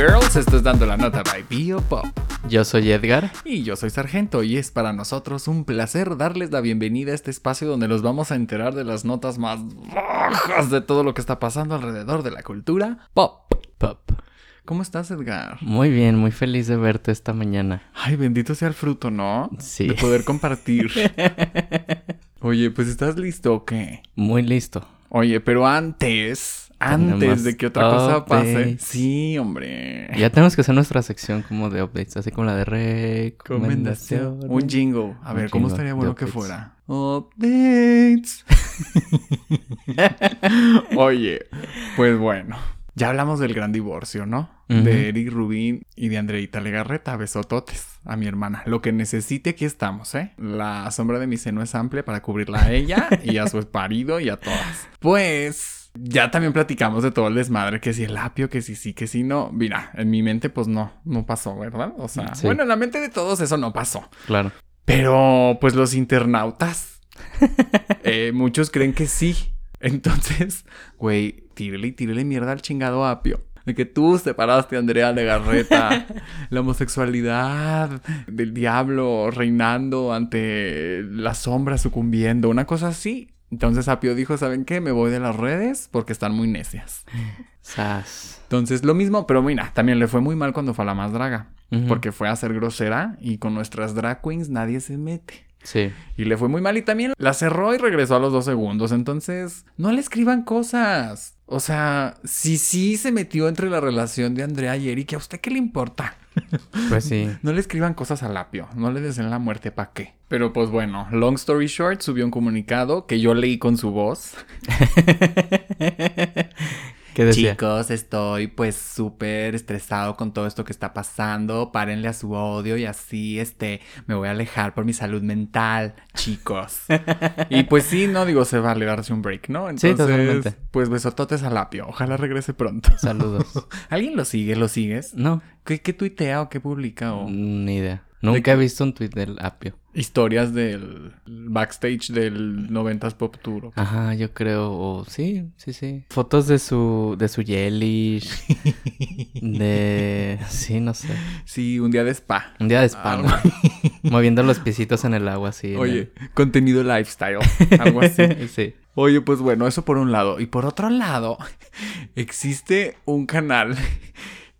girls, esto es Dando la Nota by Bio Pop. Yo soy Edgar. Y yo soy Sargento y es para nosotros un placer darles la bienvenida a este espacio donde nos vamos a enterar de las notas más bajas de todo lo que está pasando alrededor de la cultura pop. Pop. ¿Cómo estás, Edgar? Muy bien, muy feliz de verte esta mañana. Ay, bendito sea el fruto, ¿no? Sí. De poder compartir. Oye, pues ¿estás listo o qué? Muy listo. Oye, pero antes, antes de que otra cosa pase. Sí, hombre. Ya tenemos que hacer nuestra sección como de updates, así como la de recomendación. Un jingle. A Un ver, ¿cómo estaría bueno que fuera? Updates. Oye, pues bueno. Ya hablamos del gran divorcio, ¿no? De Eric Rubin y de Andreita Legarreta. Besototes a mi hermana. Lo que necesite, aquí estamos, ¿eh? La sombra de mi seno es amplia para cubrirla a ella y a su marido y a todas. Pues ya también platicamos de todo el desmadre, que si el apio, que si sí, que si no. Mira, en mi mente pues no, no pasó, ¿verdad? O sea, Sí. bueno, en la mente de todos eso no pasó. Claro. Pero pues los internautas, eh, muchos creen que sí. Entonces, güey, tírele y tírele mierda al chingado apio. De que tú separaste a Andrea Legarreta. la homosexualidad del diablo reinando ante la sombra sucumbiendo. Una cosa así. Entonces Apio dijo, ¿saben qué? Me voy de las redes porque están muy necias. Sas. Entonces lo mismo, pero mira, también le fue muy mal cuando fue a la más draga. Porque fue a ser grosera y con nuestras drag queens nadie se mete. Sí. Y le fue muy mal y también la cerró y regresó a los dos segundos. Entonces, no le escriban cosas. O sea, si sí se metió entre la relación de Andrea y Eric, ¿a usted qué le importa? Pues sí. No le escriban cosas al apio. No le deseen la muerte, ¿para qué? Pero pues bueno, long story short, subió un comunicado que yo leí con su voz. ¿Qué decía? Chicos, estoy pues súper estresado con todo esto que está pasando. Párenle a su odio y así, este, me voy a alejar por mi salud mental, chicos. y pues sí, no digo, se vale darse un break, ¿no? Sí, Entonces, totalmente. pues besototes al apio. Ojalá regrese pronto. Saludos. ¿Alguien lo sigue? ¿Lo sigues? No, ¿Qué, qué tuitea o qué publica? O ni idea. Nunca he visto un tweet del apio. Historias del backstage del 90s Pop Tour. Ajá, yo creo. o sí, sí, sí. Fotos de su, de su Yelish. de. Sí, no sé. Sí, un día de spa. Un día de spa, Ah, ¿no? Moviendo los piecitos en el agua, así. Oye, contenido lifestyle. Algo así. sí. Oye, pues bueno, eso por un lado. Y por otro lado, existe un canal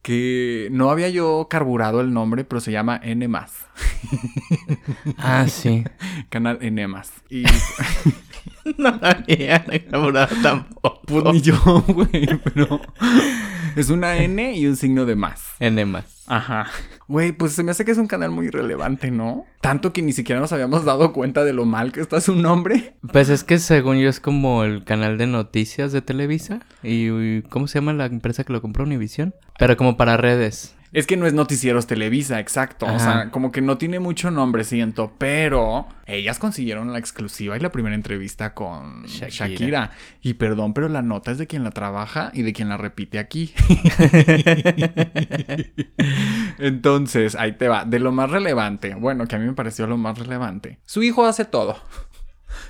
que no había yo carburado el nombre, pero se llama N+. Ah, sí. Canal N+. Y No había enamorado tampoco. pues ni yo, güey, pero es una N y un signo de más. N más. Ajá. Güey, pues se me hace que es un canal muy relevante, ¿no? Tanto que ni siquiera nos habíamos dado cuenta de lo mal que está su nombre. Pues es que según yo es como el canal de noticias de Televisa. Y, ¿cómo se llama la empresa que lo compró? Univisión. Pero como para redes. Es que no es Noticieros Televisa, exacto. O sea, como que no tiene mucho nombre, siento. Pero ellas consiguieron la exclusiva y la primera entrevista con Shakira. Shakira. Y perdón, pero la nota es de quien la trabaja y de quien la repite aquí. Entonces, ahí te va. De lo más relevante, bueno, que a mí me pareció lo más relevante. Su hijo hace todo.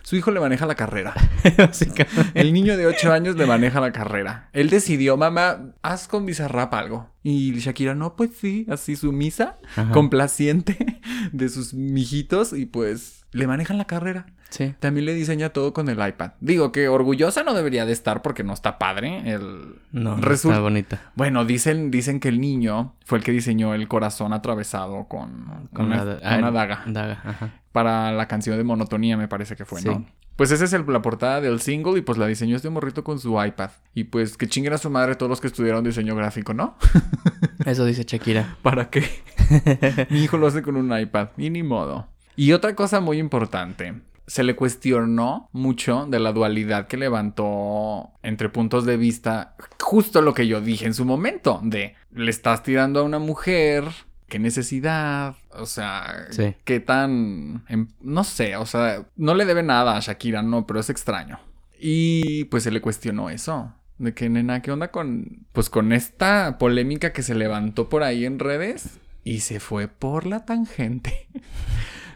Su hijo le maneja la carrera. El niño de 8 años le maneja la carrera. Él decidió, mamá, haz con Bizarrap algo. Y Shakira, no, pues sí, así sumisa, Ajá. complaciente de sus mijitos y pues le manejan la carrera. Sí. También le diseña todo con el iPad. Digo que orgullosa no debería de estar porque no está padre. El... No, Resulta- está bonita. Bueno, dicen, dicen que el niño fue el que diseñó el corazón atravesado con, con una, ah, una daga Daga, ajá. para la canción de Monotonía, me parece que fue, Sí. ¿no? Pues esa es el- la portada del single y pues la diseñó este morrito con su iPad. Y pues que chinguen a su madre todos los que estudiaron diseño gráfico, ¿no? Eso dice Shakira. ¿Para qué? Mi hijo lo hace con un iPad y ni modo. Y otra cosa muy importante. Se le cuestionó mucho de la dualidad que levantó entre puntos de vista justo lo que yo dije en su momento, de le estás tirando a una mujer, qué necesidad, o sea, Sí. qué tan, em- no sé, o sea, no le debe nada a Shakira, no, pero es extraño. Y pues se le cuestionó eso. De que, nena, ¿qué onda con, pues con esta polémica que se levantó por ahí en redes? Y se fue por la tangente.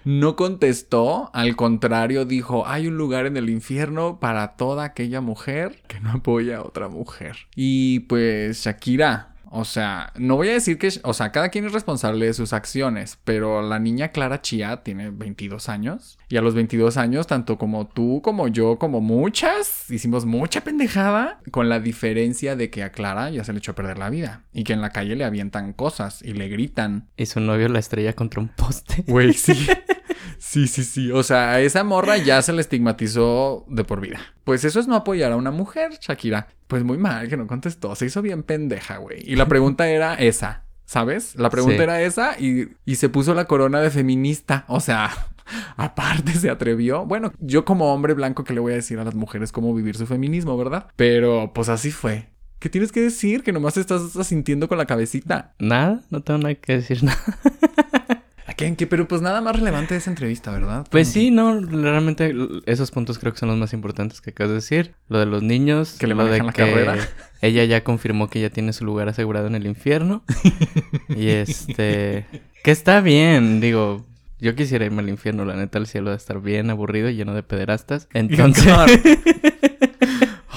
No contestó, al contrario dijo, hay un lugar en el infierno para toda aquella mujer que no apoya a otra mujer. Y pues Shakira, O sea, no voy a decir que, o sea, cada quien es responsable de sus acciones, pero la niña Clara Chia tiene 22 años y a los 22 años, tanto como tú, como yo, como muchas, hicimos mucha pendejada con la diferencia de que a Clara ya se le echó a perder la vida y que en la calle le avientan cosas y le gritan. Y su novio la estrella contra un poste. Güey, sí. Sí, sí, sí. O sea, a esa morra ya se le estigmatizó de por vida. Pues eso es no apoyar a una mujer, Shakira. Pues muy mal que no contestó. Se hizo bien pendeja, güey. Y la pregunta era esa. ¿Sabes? La pregunta Sí. era esa y, y se puso la corona de feminista. O sea, aparte se atrevió. Bueno, yo como hombre blanco que le voy a decir a las mujeres cómo vivir su feminismo, ¿verdad? Pero pues así fue. ¿Qué tienes que decir? Que nomás estás asintiendo con la cabecita. Nada, no tengo nada que decir nada. ¿A qué? ¿En qué? Pero pues nada más relevante de esa entrevista, ¿verdad? Pues sí, no, realmente esos puntos creo que son los más importantes que acabas de decir. Lo de los niños, Que le lo de la carrera. ella ya confirmó que ya tiene su lugar asegurado en el infierno. y este, que está bien, digo, yo quisiera irme al infierno, la neta el cielo a estar bien aburrido y lleno de pederastas. Entonces,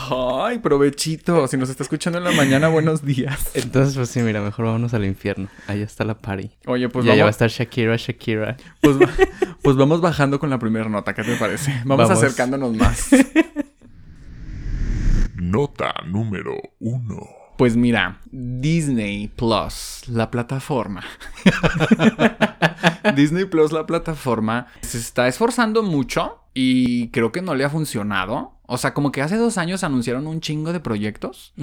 Ay, provechito. Si nos está escuchando en la mañana, buenos días. entonces pues sí, mira, mejor vámonos al infierno. Allá está la party. Oye, pues y allá va a vamos, estar Shakira, Shakira. pues, va- pues vamos bajando con la primera nota. ¿Qué te parece? Vamos, Vamos. acercándonos más. Nota número 1. Pues mira, Disney Plus, la plataforma. Disney Plus, la plataforma, se está esforzando mucho y creo que no le ha funcionado. O sea, como que hace dos años anunciaron un chingo de proyectos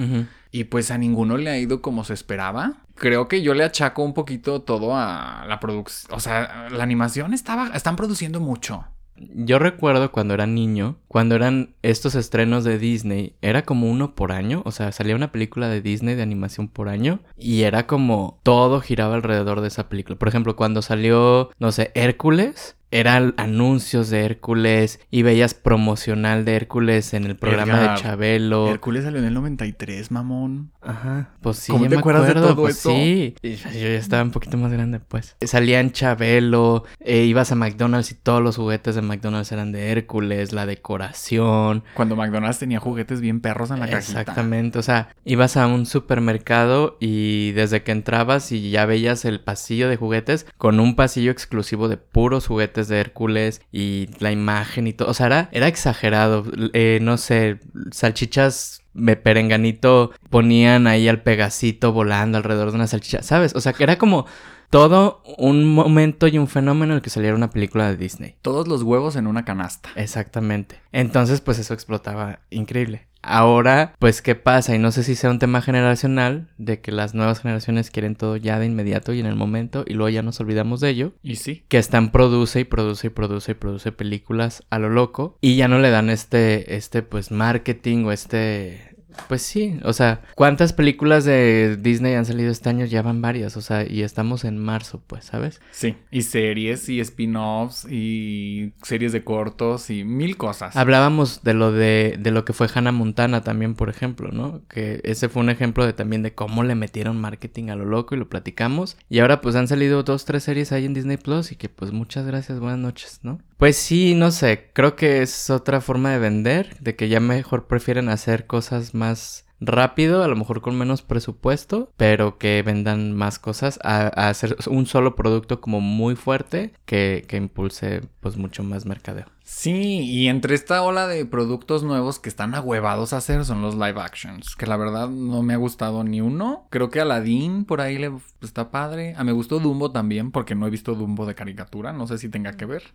y pues a ninguno le ha ido como se esperaba. Creo que yo le achaco un poquito todo a la producción. O sea, la animación estaba, están produciendo mucho. Yo recuerdo cuando era niño, cuando eran estos estrenos de Disney, era como uno por año, o sea, salía una película de Disney de animación por año y era como todo giraba alrededor de esa película. Por ejemplo, cuando salió, no sé, Hércules, eran anuncios de Hércules y veías promocional de Hércules en el programa Edgar, de Chabelo. Hércules salió en el 93, mamón. Ajá, pues sí, ¿Cómo te me acuerdas de acuerdo, todo pues eso? Sí, yo ya estaba un poquito más grande, pues. Salían Chabelo, eh, ibas a McDonald's y todos los juguetes de McDonald's eran de Hércules, la decoración. Cuando McDonald's tenía juguetes bien perros en la cajita. Exactamente, o sea, ibas a un supermercado y desde que entrabas y ya veías el pasillo de juguetes con un pasillo exclusivo de puros juguetes de Hércules y la imagen y todo, o sea, era, era exagerado, Eh, no sé, salchichas de perenganito ponían ahí al pegacito volando alrededor de una salchicha, ¿sabes? O sea, que era como todo un momento y un fenómeno en el que saliera una película de Disney. Todos los huevos en una canasta. Exactamente. Entonces, pues eso explotaba increíble. Ahora, pues, ¿qué pasa? Y no sé si sea un tema generacional, de que las nuevas generaciones quieren todo ya de inmediato y en el momento, y luego ya nos olvidamos de ello. Y sí. Que están produce y produce y produce y produce películas a lo loco. Y ya no le dan este, este, pues, marketing o este... Pues sí, o sea, ¿cuántas películas de Disney han salido este año? Ya van varias, o sea, y estamos en marzo, pues, ¿sabes? Sí. Y series y spin-offs y series de cortos y mil cosas. Hablábamos de lo de, de lo que fue Hannah Montana también, por ejemplo, ¿no? Que ese fue un ejemplo de también de cómo le metieron marketing a lo loco y lo platicamos. Y ahora pues han salido dos, tres series ahí en Disney Plus y que pues muchas gracias, buenas noches, ¿no? Pues sí, no sé, creo que es otra forma de vender, de que ya mejor prefieren hacer cosas más rápido, a lo mejor con menos presupuesto, pero que vendan más cosas, a, a hacer un solo producto como muy fuerte que, que impulse pues mucho más mercadeo. Sí, y entre esta ola de productos nuevos que están ahuevados a hacer son los live actions, que la verdad no me ha gustado ni uno. Creo que Aladdin por ahí le está padre. A me gustó Dumbo también, porque no he visto Dumbo de caricatura, no sé si tenga que ver.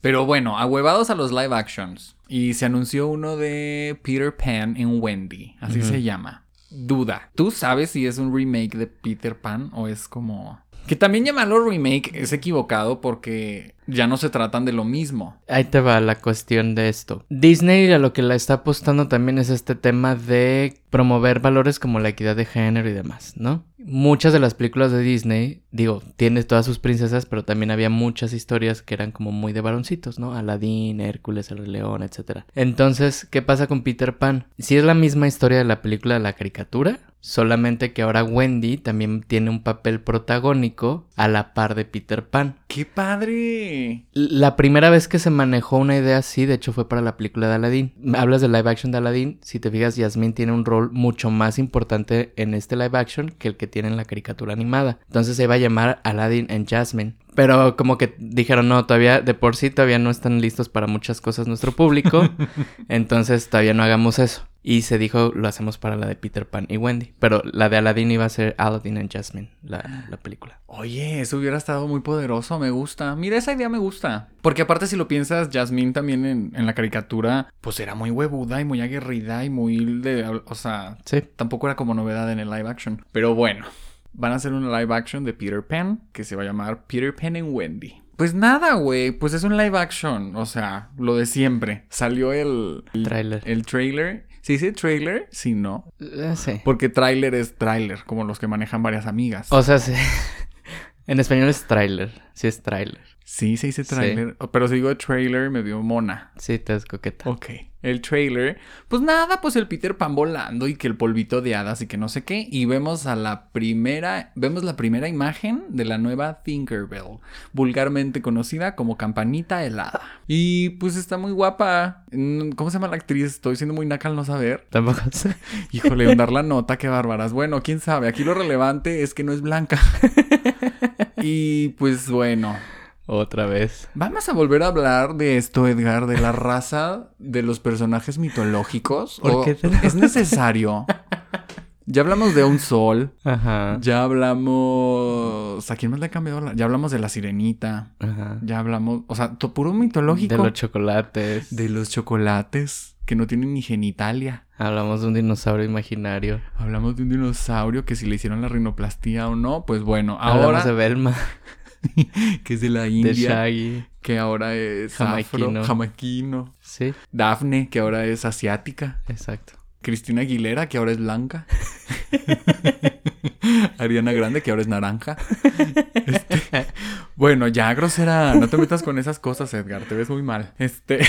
Pero bueno, ahuevados a los live actions. Y se anunció uno de Peter Pan en Wendy, así se llama. Duda, ¿tú sabes si es un remake de Peter Pan o es como... Que también llamarlo remake es equivocado porque ya no se tratan de lo mismo. Ahí te va la cuestión de esto. Disney a lo que la está apostando también es este tema de promover valores como la equidad de género y demás, ¿no? Muchas de las películas de Disney, digo, tiene todas sus princesas, pero también había muchas historias que eran como muy de varoncitos, ¿no? Aladín, Hércules, el Rey León, etc. Entonces, ¿qué pasa con Peter Pan? Si es la misma historia de la película de la caricatura, solamente que ahora Wendy también tiene un papel protagónico a la par de Peter Pan. ¡Qué padre! La primera vez que se manejó una idea así, de hecho, fue para la película de Aladdin. Hablas de live action de Aladdin. Si te fijas, Yasmín tiene un rol mucho más importante en este live action que el que tiene en la caricatura animada. Entonces se iba a llamar Aladdin and Jasmine. Pero como que dijeron, no, todavía de por sí todavía no están listos para muchas cosas nuestro público. entonces todavía no hagamos eso. Y se dijo, lo hacemos para la de Peter Pan y Wendy. Pero la de Aladdin iba a ser Aladdin and Jasmine, la, la película. Oye, eso hubiera estado muy poderoso, me gusta. Mira, esa idea me gusta. Porque aparte, si lo piensas, Jasmine también en, en la caricatura, pues era muy huevuda y muy aguerrida y muy de. O sea, Sí. tampoco era como novedad en el live action. Pero bueno, van a hacer un live action de Peter Pan que se va a llamar Peter Pan and Wendy. Pues nada, güey, pues es un live action, o sea, lo de siempre. Salió el, el Tráiler. El trailer. ¿Se dice trailer? Sí, no. Eh, sí. Porque trailer es trailer, como los que manejan varias amigas. O sea, sí. en español es trailer. Sí es trailer. Sí, se dice Sí. trailer. Pero si digo trailer, me dio mona. Sí, te das coqueta. Ok. El trailer. Pues nada, pues el Peter Pan volando y que el polvito de hadas y que no sé qué. Y vemos a la primera. Vemos la primera imagen de la nueva Tinkerbell. Vulgarmente conocida como campanita helada. Y pues está muy guapa. Mm, ¿Cómo se llama la actriz? Estoy siendo muy naca al no saber. Tampoco sé. Híjole, dar la nota, qué bárbaras. Bueno, quién sabe. Aquí lo relevante es que no es blanca. y pues bueno. Otra vez. Vamos a volver a hablar de esto, Edgar, de la raza de los personajes mitológicos. ¿Por ¿O qué Es necesario. Ya hablamos de un sol. Ajá. Ya hablamos. ¿A quién más le ha cambiado? la- Ya hablamos de la sirenita. Ajá. Ya hablamos. O sea, to- puro mitológico. De los chocolates. De los chocolates que no tienen ni genitalia. Hablamos de un dinosaurio imaginario. Hablamos de un dinosaurio que si le hicieron la rinoplastia o no, pues bueno, Hablamos ahora de Belma, que es de la de India, Shaggy. que ahora es Jamaiquino. afro, jamaquino. Sí, Daphne, que ahora es asiática. exacto. Cristina Aguilera, que ahora es blanca. Ariana Grande, que ahora es naranja. Este, Bueno, ya grosera, no te metas con esas cosas, Edgar, te ves muy mal. Este,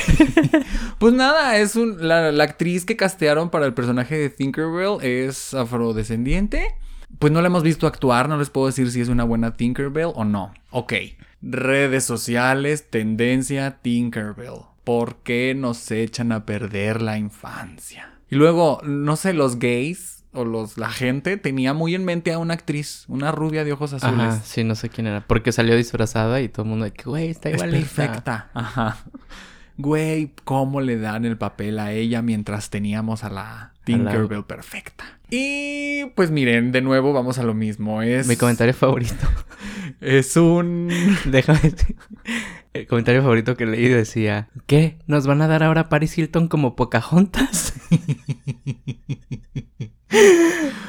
pues nada, es un, la, la actriz que castearon para el personaje de Tinkerbell es afrodescendiente. Pues no la hemos visto actuar, no les puedo decir si es una buena Tinkerbell o no. Ok, redes sociales, tendencia Tinkerbell. ¿Por qué nos echan a perder la infancia? Y luego, no sé, los gays o los, la gente tenía muy en mente a una actriz, una rubia de ojos azules. Ajá, sí, no sé quién era. Porque salió disfrazada y todo el mundo de que, güey, está Es igualita. perfecta. Ajá. Güey, ¿cómo le dan el papel a ella mientras teníamos a la Tinkerbell perfecta? Y pues miren, de nuevo vamos a lo mismo. Es, Mi comentario favorito. es un... Déjame decir. El comentario favorito que leí decía: ¿Qué? ¿Nos van a dar ahora Paris Hilton como Pocahontas?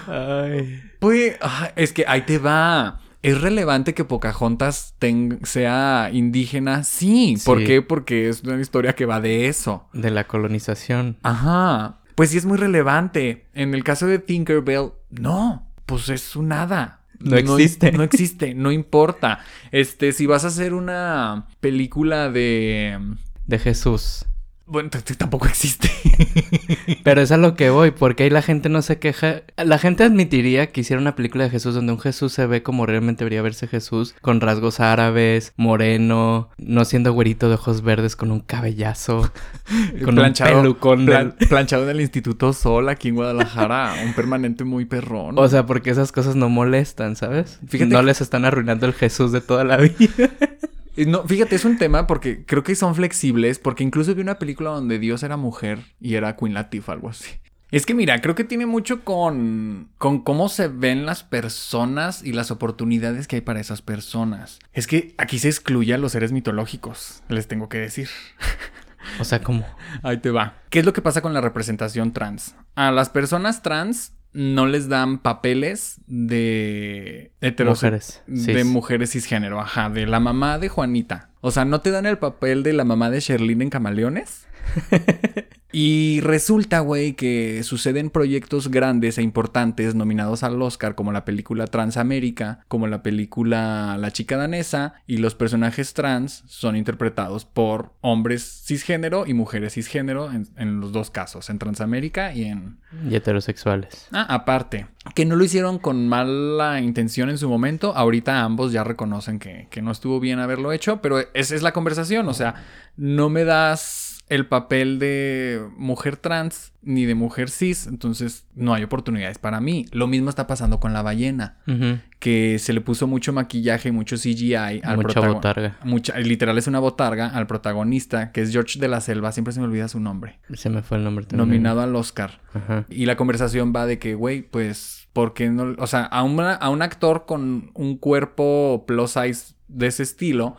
Ay. Pues, ah, es que ahí te va. ¿Es relevante que Pocahontas sea indígena? Sí. ¿Por qué? Porque es una historia que va de eso. De la colonización. Ajá. Pues sí es muy relevante. En el caso de Tinkerbell, no. Pues es un nada. No existe. No, existe, no importa. Este, si vas a hacer una película de. De Jesús. Bueno, tampoco existe. Pero es a lo que voy, porque ahí la gente no se queja. La gente admitiría que hiciera una película de Jesús donde un Jesús se ve como realmente debería verse Jesús, con rasgos árabes, moreno, no siendo güerito de ojos verdes, con un cabellazo, con planchado, un pelucón. plan- del- planchado en el Instituto Sol aquí en Guadalajara. un permanente muy perrón. O sea, porque esas cosas no molestan, ¿sabes? Fíjate no que- les están arruinando el Jesús de toda la vida. No, fíjate, es un tema porque creo que son flexibles, porque incluso vi una película donde Dios era mujer y era Queen Latifah, algo así. Es que mira, creo que tiene mucho con, con cómo se ven las personas y las oportunidades que hay para esas personas. Es que aquí se excluye a los seres mitológicos, les tengo que decir. O sea, como... Ahí te va. ¿Qué es lo que pasa con la representación trans? A las personas trans no les dan papeles de heterose- Mujeres, De cis. mujeres cisgénero, ajá, de la mamá de Juanita. O sea, no te dan el papel de la mamá de Sherlyn en Camaleones. Y resulta, güey, que suceden proyectos grandes e importantes nominados al Oscar, como la película Transamérica, como la película La chica danesa, y los personajes trans son interpretados por hombres cisgénero y mujeres cisgénero en, en los dos casos, en Transamérica y en... Y heterosexuales. Ah, aparte, que no lo hicieron con mala intención en su momento, ahorita ambos ya reconocen que, que no estuvo bien haberlo hecho, pero esa es la conversación, o sea, no me das el papel de mujer trans ni de mujer cis, entonces no hay oportunidades para mí. Lo mismo está pasando con la ballena, que se le puso mucho maquillaje y mucho CGI al Mucha botarga. Mucha, literal es una botarga al protagonista, que es George de la Selva, siempre se me olvida su nombre, Se me fue el nombre también. nominado al Oscar. Ajá. Y la conversación va de que, güey, pues, ¿por qué no? O sea, a, una- a un actor con un cuerpo plus size de ese estilo,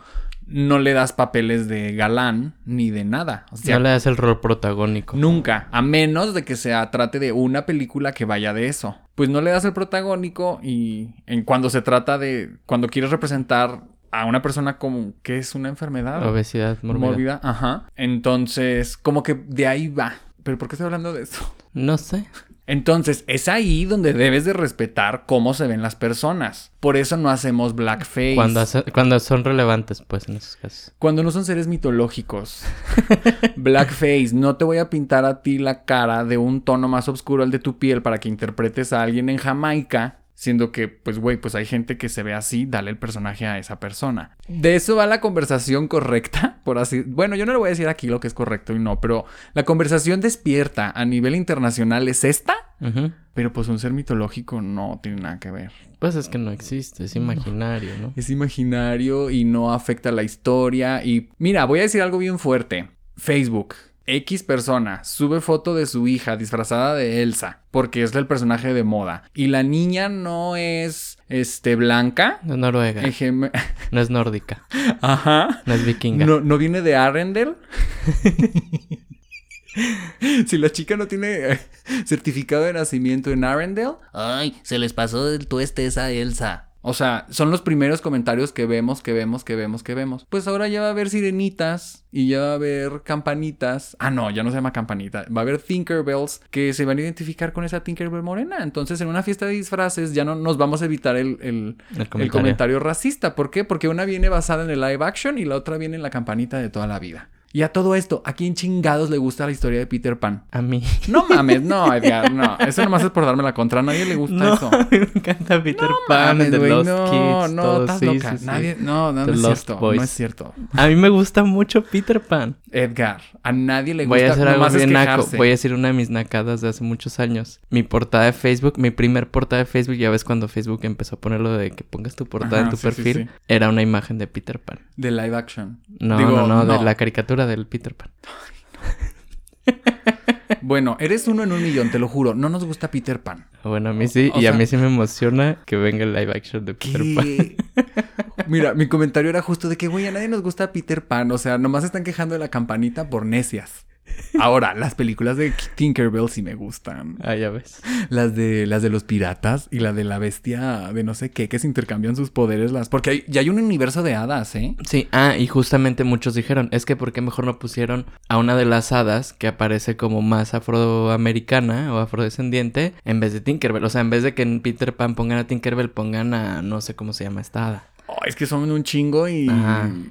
no le das papeles de galán ni de nada. O sea, no le das el rol protagónico. Nunca, a menos de que se trate de una película que vaya de eso. Pues no le das el protagónico y en cuando se trata de cuando quieres representar a una persona como que es una enfermedad Obesidad mórbida. mórbida, ajá. Entonces, como que de ahí va. Pero ¿por qué estoy hablando de eso? No sé. Entonces, es ahí donde debes de respetar cómo se ven las personas. Por eso no hacemos blackface. Cuando, hace- cuando son relevantes, pues, en esos casos. Cuando no son seres mitológicos. Blackface, no te voy a pintar a ti la cara de un tono más oscuro al de tu piel para que interpretes a alguien en Jamaica. Siendo que, pues, güey, pues hay gente que se ve así, dale el personaje a esa persona. De eso va la conversación correcta, por así... Bueno, yo no le voy a decir aquí lo que es correcto y no, pero la conversación despierta a nivel internacional es esta, pero pues un ser mitológico no tiene nada que ver. Pues es que no existe, es imaginario, ¿no? Es imaginario y no afecta la historia. Y mira, voy a decir algo bien fuerte. Facebook. X persona sube foto de su hija disfrazada de Elsa porque es el personaje de moda y la niña no es este blanca. No es noruega, no es nórdica, Ajá. no es vikinga. No, no viene de Arendelle. si la chica no tiene eh, certificado de nacimiento en Arendelle, ay, se les pasó del tueste esa Elsa. O sea, son los primeros comentarios que vemos, que vemos, que vemos, que vemos. Pues ahora ya va a haber sirenitas y ya va a haber campanitas. Ah, no, ya no se llama campanita. Va a haber Tinkerbells que se van a identificar con esa Tinkerbell morena. Entonces, en una fiesta de disfraces ya no nos vamos a evitar el, el, El el comentario. comentario racista. ¿Por qué? Porque una viene basada en el live action y la otra viene en la campanita de toda la vida. Y a todo esto, ¿a quién chingados le gusta la historia de Peter Pan? A mí. No mames, no, Edgar, no. Eso nomás es por darme la contra. A nadie le gusta No, eso. me encanta Peter No Pan, mames, The güey, Lost no, Kids, no, todo, estás sí, loca. sí, sí. Nadie, no, no, no es cierto. Boys. No es cierto. A mí me gusta mucho Peter Pan. Edgar, a nadie le Voy gusta. a hacer algo bien naco. Voy a decir una de mis nacadas de hace muchos años. Mi portada de Facebook, mi primer portada de Facebook, ya ves cuando Facebook empezó a ponerlo de que pongas tu portada Ajá, en tu perfil, era una imagen de Peter Pan. De live action. No, Digo, no, no, de la caricatura del Peter Pan. Bueno, eres uno en un millón, te lo juro. No nos gusta Peter Pan. Bueno, a mí sí, O y a mí sí me emociona que venga el live action de Peter Pan. ¿Qué? Mira, mi comentario era justo de que, güey, a nadie nos gusta Peter Pan. O sea, nomás están quejando de la campanita por necias. Ahora, las películas de Tinkerbell sí me gustan. Ah, ya ves. Las de las de los piratas y la de la bestia de no sé qué, que se intercambian sus poderes. las Porque hay- ya hay un universo de hadas, ¿eh? Sí, ah, y justamente muchos dijeron, es que ¿por qué mejor no pusieron a una de las hadas que aparece como más afroamericana o afrodescendiente en vez de Tinkerbell? O sea, en vez de que en Peter Pan pongan a Tinkerbell, pongan a no sé cómo se llama esta hada. Oh, es que son un chingo y,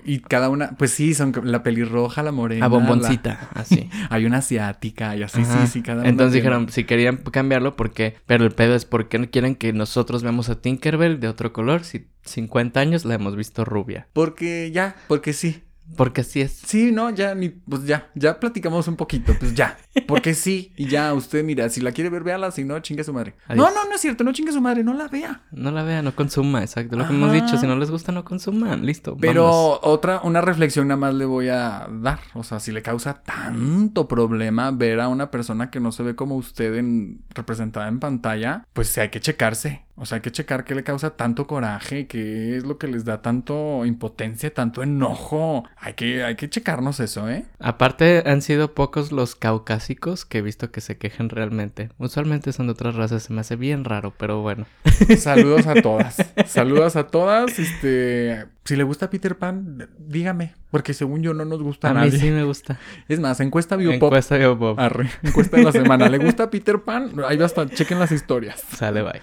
y cada una, pues sí, son la pelirroja, la morena. A bomboncita, así. la- hay una asiática y así, Ajá. sí, sí, cada una. Entonces tiene- dijeron, si querían cambiarlo, ¿por qué? Pero el pedo es, ¿por qué no quieren que nosotros veamos a Tinkerbell de otro color? Si 50 años la hemos visto rubia. Porque ya, porque sí. Porque así es. Sí, no, ya, ni, pues ya, ya platicamos un poquito, pues ya. Porque sí, y ya, usted mira, si la quiere ver, véala, si no, chingue a su madre. Adiós. No, no, no es cierto, no chingue a su madre, no la vea. No la vean, no consuma, exacto. Lo que hemos dicho, si no les gusta, no consuman. Listo. Pero otra, una reflexión nada más le voy a dar. O sea, si le causa tanto problema ver a una persona que no se ve como usted en, representada en pantalla, pues hay que checarse. O sea, hay que checar qué le causa tanto coraje, qué es lo que les da tanto impotencia, tanto enojo. Hay que, hay que checarnos eso, ¿eh? Aparte, han sido pocos los caucásicos que he visto que se quejen realmente. Usualmente son de otras razas, se me hace bien raro, pero bueno. Saludos a todas. Saludos a todas. Este, si le gusta Peter Pan, dígame, porque según yo no nos gusta A a mí nadie. sí me gusta. Es más, encuesta Biopop. Encuesta Biopop. Arre, encuesta de la semana. ¿Le gusta Peter Pan? Ahí va a estar, chequen las historias. Sale, bye.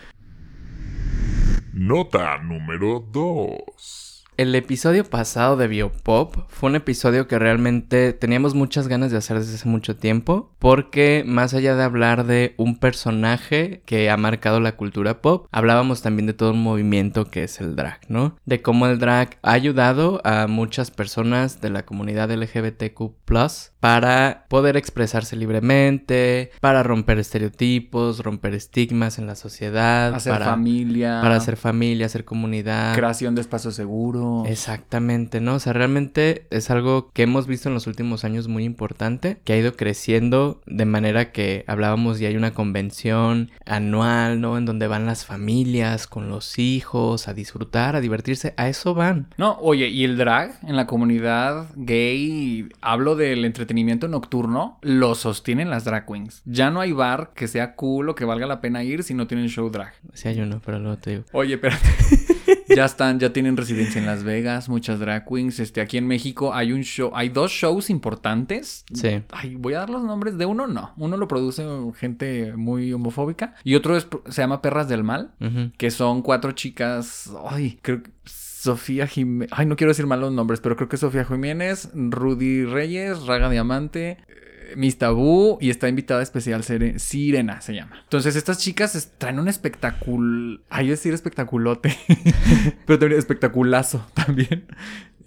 Nota número 2. El episodio pasado de Biopop fue un episodio que realmente teníamos muchas ganas de hacer desde hace mucho tiempo, porque más allá de hablar de un personaje que ha marcado la cultura pop, hablábamos también de todo un movimiento que es el drag, ¿no? De cómo el drag ha ayudado a muchas personas de la comunidad LGBTQ para poder expresarse libremente, para romper estereotipos, romper estigmas en la sociedad, Hacer para, familia. para hacer familia, hacer comunidad. Creación de espacio seguro. Exactamente, ¿no? O sea, realmente es algo que hemos visto en los últimos años muy importante, que ha ido creciendo de manera que hablábamos y hay una convención anual, ¿no? En donde van las familias con los hijos a disfrutar, a divertirse, a eso van. No, oye, y el drag en la comunidad gay, hablo del entretenimiento nocturno, lo sostienen las drag queens. Ya no hay bar que sea cool o que valga la pena ir si no tienen show drag. Sí hay uno, pero luego te digo. Oye, espérate. ya están, ya tienen residencia en Las Vegas, muchas drag queens. Este, aquí en México hay un show, hay dos shows importantes. Sí. Ay, voy a dar los nombres de uno, no. Uno lo produce gente muy homofóbica y otro es, se llama Perras del Mal, que son cuatro chicas. Ay, creo que. Sofía Jiménez. Ay, no quiero decir mal los nombres, pero creo que Sofía Jiménez, Rudy Reyes, Raga Diamante. Miss Tabú y está invitada especial Sirena se llama. Entonces estas chicas traen un espectáculo, ay decir espectaculote, pero también espectaculazo también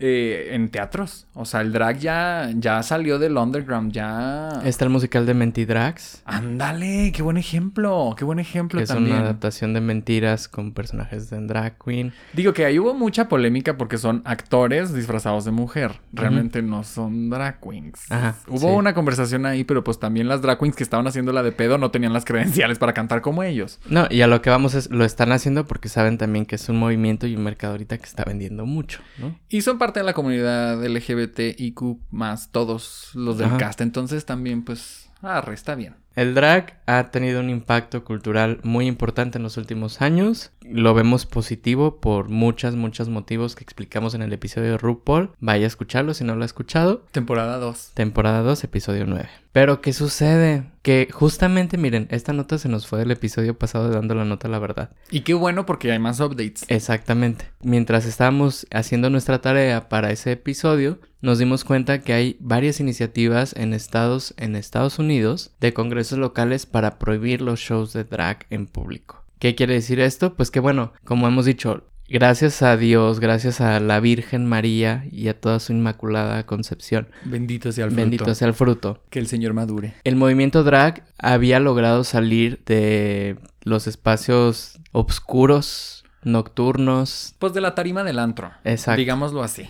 eh, en teatros. O sea, el drag ya, ya salió del underground, ya... Está el musical de Mentidrags, Ándale, qué buen ejemplo, qué buen ejemplo que es también. una adaptación de mentiras con personajes de drag queen. Digo que ahí hubo mucha polémica porque son actores disfrazados de mujer. Realmente no son drag queens. Ajá, Hubo sí. una conversación ahí, pero pues también las drag queens que estaban haciendo la de pedo no tenían las credenciales para cantar como ellos. No, y a lo que vamos es, lo están haciendo porque saben también que es un movimiento y un mercado ahorita que está vendiendo mucho, ¿no? Y son parte de la comunidad LGBTIQ más todos los del Ajá. cast. Entonces también pues, arre, está bien. El drag ha tenido un impacto cultural muy importante en los últimos años. Lo vemos positivo por muchas, muchos motivos que explicamos en el episodio de RuPaul. Vaya a escucharlo si no lo ha escuchado. Temporada 2. Temporada 2, episodio 9. Pero, ¿qué sucede? Que justamente, miren, esta nota se nos fue del episodio pasado de dando la nota a la verdad. Y qué bueno porque hay más updates. Exactamente. Mientras estábamos haciendo nuestra tarea para ese episodio, nos dimos cuenta que hay varias iniciativas en estados en Estados Unidos de congresos locales para prohibir los shows de drag en público. ¿Qué quiere decir esto? Pues que bueno, como hemos dicho, gracias a Dios, gracias a la Virgen María y a toda su inmaculada concepción, Bendito sea el fruto. bendito sea el fruto. Que el Señor madure. El movimiento drag había logrado salir de los espacios oscuros, nocturnos, Pues de la tarima del antro. Exacto. Digámoslo así.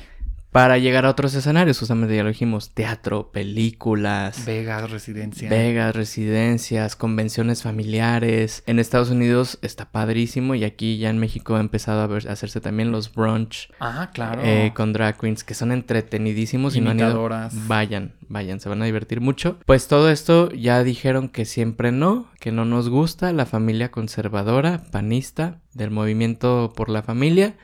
Para llegar a otros escenarios. Justamente ya lo dijimos, teatro, películas. Vegas, residencia. Vegas, residencias, convenciones familiares. En Estados Unidos está padrísimo y aquí ya en México ha empezado a, ver- a hacerse también los brunch Ah, claro. eh, con drag queens que son entretenidísimos y no han ido. Imitadoras. Vayan, vayan, se van a divertir mucho. Pues todo esto ya dijeron que siempre no, que no nos gusta la familia conservadora, panista, del movimiento por la familia.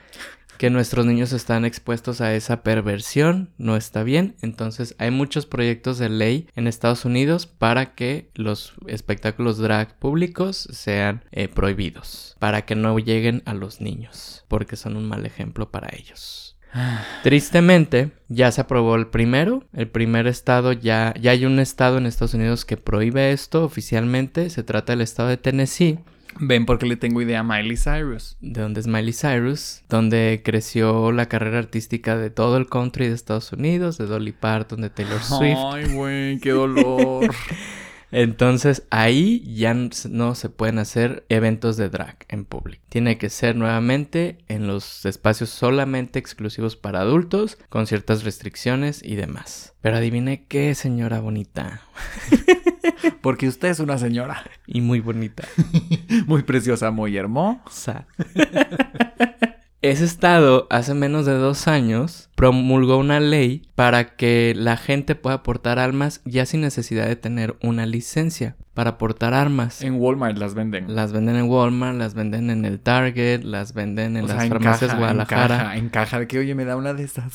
Que nuestros niños están expuestos a esa perversión, no está bien. Entonces hay muchos proyectos de ley en Estados Unidos para que los espectáculos drag públicos sean eh, prohibidos. Para que no lleguen a los niños, porque son un mal ejemplo para ellos. Tristemente, ya se aprobó el primero. El primer estado ya, ya hay un estado en Estados Unidos que prohíbe esto oficialmente. Se trata del estado de Tennessee, Ven porque le tengo idea a Miley Cyrus. de donde es Miley Cyrus, donde creció la carrera artística de todo el country de Estados Unidos, de Dolly Parton, de Taylor Swift. Ay, güey, qué dolor. Entonces ahí ya no se pueden hacer eventos de drag en público. Tiene que ser nuevamente en los espacios solamente exclusivos para adultos, con ciertas restricciones y demás. Pero adivine qué, señora bonita. porque usted es una señora. Y muy bonita. Muy preciosa, muy hermosa. Ese estado, hace menos de dos años, promulgó una ley para que la gente pueda portar armas ya sin necesidad de tener una licencia para portar armas. En Walmart las venden. Las venden en Walmart, las venden en el Target, las venden en O sea, las encaja, farmacias Guadalajara. Encaja, encaja de que, oye, me da una de esas.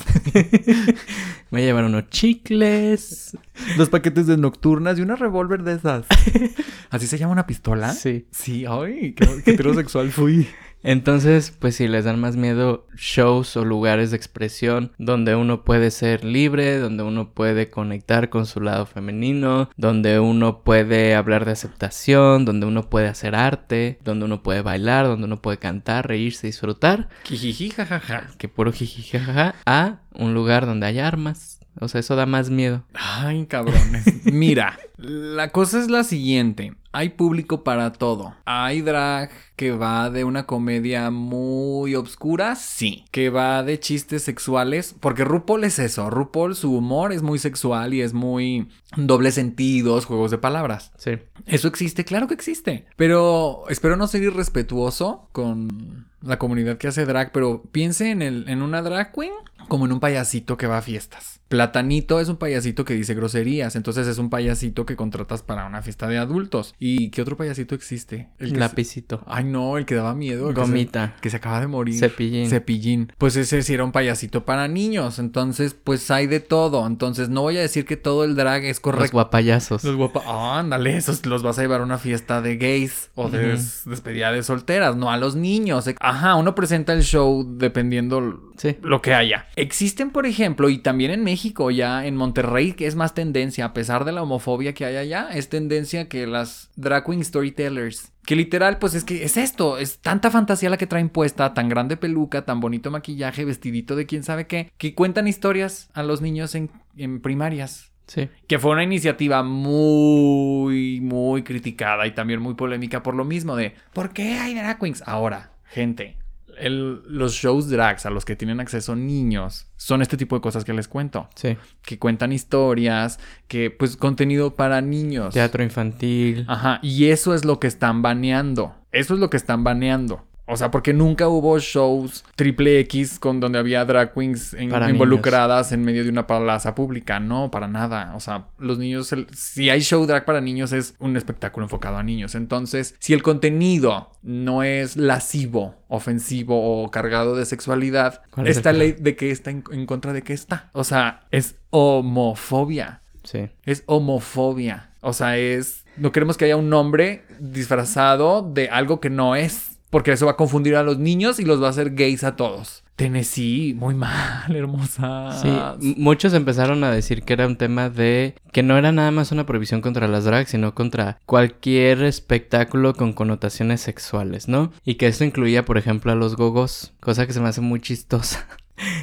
Me llevaron unos chicles. Dos paquetes de nocturnas y una revólver de esas. ¿Así se llama una pistola? Sí. Sí, ay, qué, qué heterosexual fui. Entonces, pues si les dan más miedo shows o lugares de expresión donde uno puede ser libre, donde uno puede conectar con su lado femenino, donde uno puede hablar de aceptación, donde uno puede hacer arte, donde uno puede bailar, donde uno puede cantar, reírse, disfrutar, Jijiji, jajaja. que puro jijijaja, a un lugar donde haya armas. O sea, eso da más miedo. Ay, cabrones. Mira, la cosa es la siguiente. Hay público para todo. Hay drag que va de una comedia muy obscura, sí. Que va de chistes sexuales, porque RuPaul es eso. RuPaul, su humor es muy sexual y es muy doble sentidos, juegos de palabras. Sí. ¿Eso existe? Claro que existe. Pero espero no ser irrespetuoso con la comunidad que hace drag, pero piense en, el, en una drag queen como en un payasito que va a fiestas. Platanito es un payasito que dice groserías, entonces es un payasito que contratas para una fiesta de adultos. ¿Y qué otro payasito existe? El Lapicito. se- Ay, no, el que daba miedo. el que se- Gomita. que se acaba de morir. Cepillín. Cepillín. Pues ese sí era un payasito para niños. Entonces, pues hay de todo. Entonces, no voy a decir que todo el drag es Los correcto. guapayazos. Los guapa. Ah, ándale, esos los vas a llevar a una fiesta de gays o de des- despedida de solteras, no a los niños. Ajá, uno presenta el show dependiendo Sí. lo que haya. Existen, por ejemplo, y también en México, ya en Monterrey, que es más tendencia, a pesar de la homofobia que hay allá, es tendencia que las drag queen storytellers. Que literal, pues es que es esto, es tanta fantasía la que traen puesta, tan grande peluca, tan bonito maquillaje, vestidito de quién sabe qué, que cuentan historias a los niños en, en primarias. Sí. Que fue una iniciativa muy, muy criticada y también muy polémica por lo mismo de ¿por qué hay drag queens? Ahora, gente, el- los shows drags a los que tienen acceso niños son este tipo de cosas que les cuento. Sí. Que cuentan historias, que pues contenido para niños. Teatro infantil. Ajá, y eso es lo que están baneando. Eso es lo que están baneando. O sea, porque nunca hubo shows triple X con donde había drag queens en- involucradas en medio de una plaza pública. No, para nada. O sea, los niños, el- si hay show drag para niños es un espectáculo enfocado a niños. Entonces, si el contenido no es lascivo, ofensivo o cargado de sexualidad, ¿Cuál es el esta que- ley de qué está en, en contra de qué está. O sea, es homofobia. Sí. Es homofobia. O sea, es. No queremos que haya un nombre disfrazado de algo que no es. Porque eso va a confundir a los niños y los va a hacer gays a todos. Tennessee, muy mal, hermosa. Sí, muchos empezaron a decir que era un tema de que no era nada más una prohibición contra las drags, sino contra cualquier espectáculo con connotaciones sexuales, ¿no? Y que esto incluía, por ejemplo, a los gogos, cosa que se me hace muy chistosa.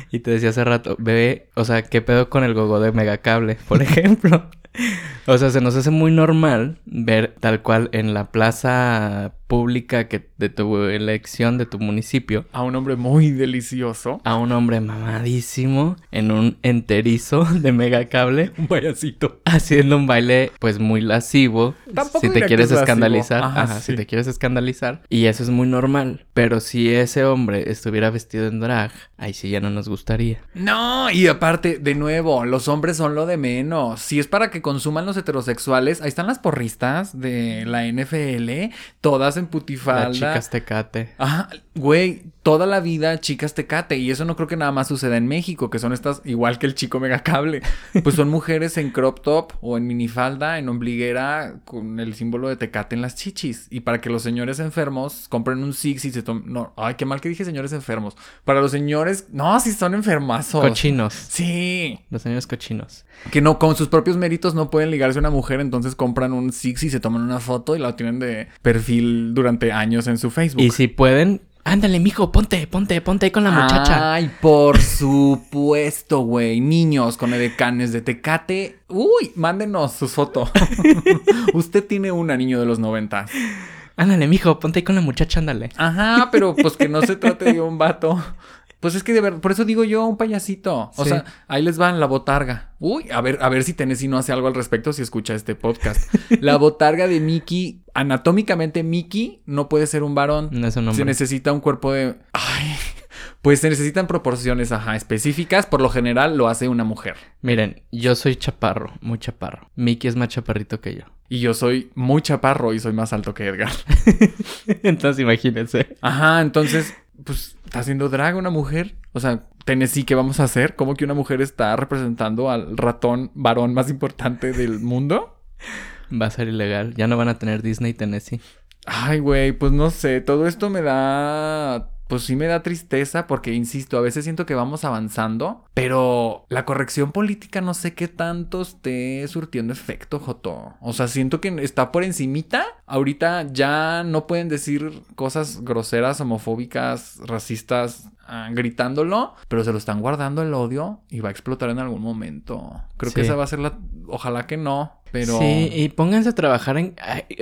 Y te decía hace rato, bebé, o sea, ¿qué pedo con el gogo de Megacable, por ejemplo? O sea, se nos hace muy normal ver tal cual en la plaza pública que de tu elección de tu municipio A un hombre muy delicioso. a un hombre mamadísimo en un enterizo de megacable Un payasito. haciendo un baile pues muy lascivo Tampoco si te quieres es escandalizar Ajá, ajá, sí. si te quieres escandalizar y eso es muy normal pero si ese hombre estuviera vestido en drag ahí sí ya no nos gustaría No, y aparte, de nuevo, los hombres son lo de menos. Si es para que consuman los heterosexuales, ahí están las porristas de la NFL, todas en putifalda. chicas tecate Ajá, güey, toda la vida chicas tecate. Y eso no creo que nada más suceda en México, que son estas, igual que el chico megacable. Pues son mujeres en crop top o en minifalda, en ombliguera, con el símbolo de tecate en las chichis. Y para que los señores enfermos compren un Six y se tomen. No, ay, qué mal que dije señores enfermos. Para los señores, no, si son enfermazos. cochinos Sí, los señores cochinos que no, con sus propios méritos no pueden ligarse a una mujer, entonces compran un Six y se toman una foto y la tienen de perfil durante años en su Facebook. y si pueden ándale mijo ponte ponte ponte ahí con la muchacha Ay, por supuesto, güey. Niños con edecanes de Tecate. Uy, mándenos sus fotos. Usted tiene una, niño de los 90. ándale mijo ponte ahí con la muchacha ándale Ajá, pero pues que no se trate de un vato Pues es que de verdad, por eso digo yo, un payasito. O Sí. sea, ahí les van la botarga. Uy, a ver, a ver si Tennessee no hace algo al respecto si escucha este podcast. La botarga de Mickey, anatómicamente Mickey no puede ser un varón. No es un Se hombre. necesita un cuerpo de. Ay. Pues se necesitan proporciones, ajá, específicas. Por lo general lo hace una mujer. Miren, yo soy chaparro, muy chaparro. Mickey es más chaparrito que yo. Y yo soy muy chaparro y soy más alto que Edgar. Entonces imagínense. Ajá, entonces, pues, ¿está haciendo drag una mujer? O sea, Tennessee, ¿qué vamos a hacer? ¿Cómo que una mujer está representando al ratón varón más importante del mundo? Va a ser ilegal. Ya no van a tener Disney Tennessee. Ay, güey, pues no sé, todo esto me da... Pues sí me da tristeza porque, insisto, a veces siento que vamos avanzando, pero la corrección política no sé qué tanto esté surtiendo efecto, Joto. O sea, siento que está por encimita. Ahorita ya no pueden decir cosas groseras, homofóbicas, racistas, ah, gritándolo, pero se lo están guardando el odio y va a explotar en algún momento. Creo que esa va a ser la... Ojalá que no, pero... Sí, y pónganse a trabajar en...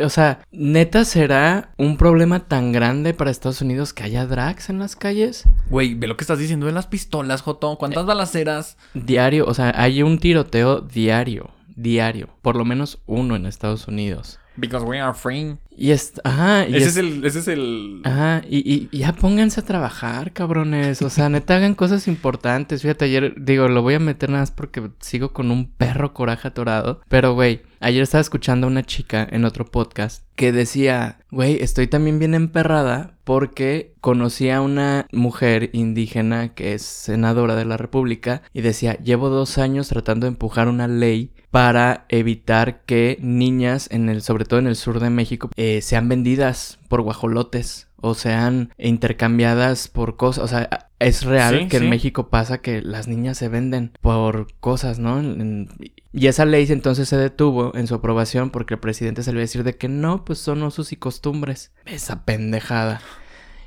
O sea, ¿neta será un problema tan grande para Estados Unidos que haya drags en las calles? Güey, ve lo que estás diciendo de las pistolas, Joto. ¿Cuántas balaceras? Diario, o sea, hay un tiroteo diario, diario. Por lo menos uno en Estados Unidos. Because we are free. Y es... Ajá, y Ese es- es el... Ese es el... Ajá, y, y- y ya pónganse a trabajar, cabrones. O sea, neta, hagan cosas importantes. Fíjate, ayer, digo, lo voy a meter nada más porque sigo con un perro coraje atorado. Pero, güey, ayer estaba escuchando a una chica en otro podcast que decía, güey, estoy también bien emperrada porque conocí a una mujer indígena que es senadora de la República y decía, llevo dos años tratando de empujar una ley para evitar que niñas, en el, sobre todo en el sur de México, eh, sean vendidas por guajolotes o sean intercambiadas por cosas. O sea, es real Sí, que sí. en México pasa que las niñas se venden por cosas, ¿no? En- y esa ley entonces se detuvo en su aprobación porque el presidente salió a decir de que no, pues son usos y costumbres. Esa pendejada.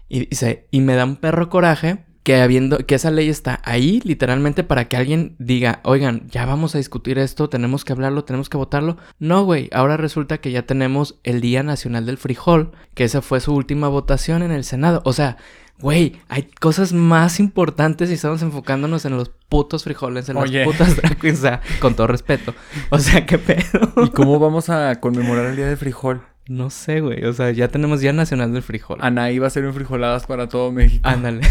Y dice, y me da un perro coraje que habiendo, que esa ley está ahí literalmente para que alguien diga, oigan, ya vamos a discutir esto, tenemos que hablarlo, tenemos que votarlo. No, güey, ahora resulta que ya tenemos el Día Nacional del Frijol, que esa fue su última votación en el Senado. O sea, güey, hay cosas más importantes y estamos enfocándonos en los putos frijoles, en Oye. las putas drag queens, con todo respeto. O sea, qué pedo. ¿Y cómo vamos a conmemorar el Día del Frijol? No sé, güey, o sea, ya tenemos Día Nacional del Frijol. Anaí va a ser un frijoladas para todo México. Ándale.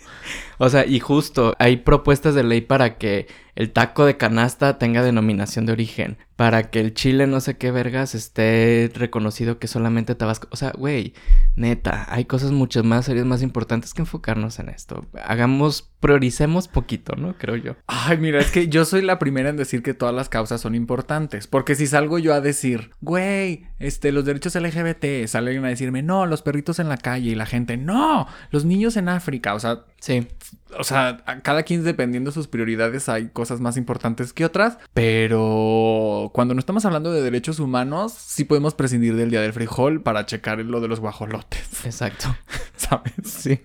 o sea, y justo hay propuestas de ley para que el taco de canasta tenga denominación de origen, para que el chile no sé qué vergas esté reconocido que solamente Tabasco. O sea, güey, neta, hay cosas mucho más serias, más importantes que enfocarnos en esto. Hagamos, prioricemos poquito, ¿no? Creo yo. Ay, mira, es que yo soy la primera en decir que todas las causas son importantes. Porque si salgo yo a decir, güey, este, los derechos LGBT, salen a decirme, no, los perritos en la calle y la gente, no, los niños en África. O sea, Sí. o sea, a cada quien dependiendo de sus prioridades hay cosas más importantes que otras, pero cuando no estamos hablando de derechos humanos, sí podemos prescindir del día del frijol para checar lo de los guajolotes, Exacto. ¿sabes? Sí.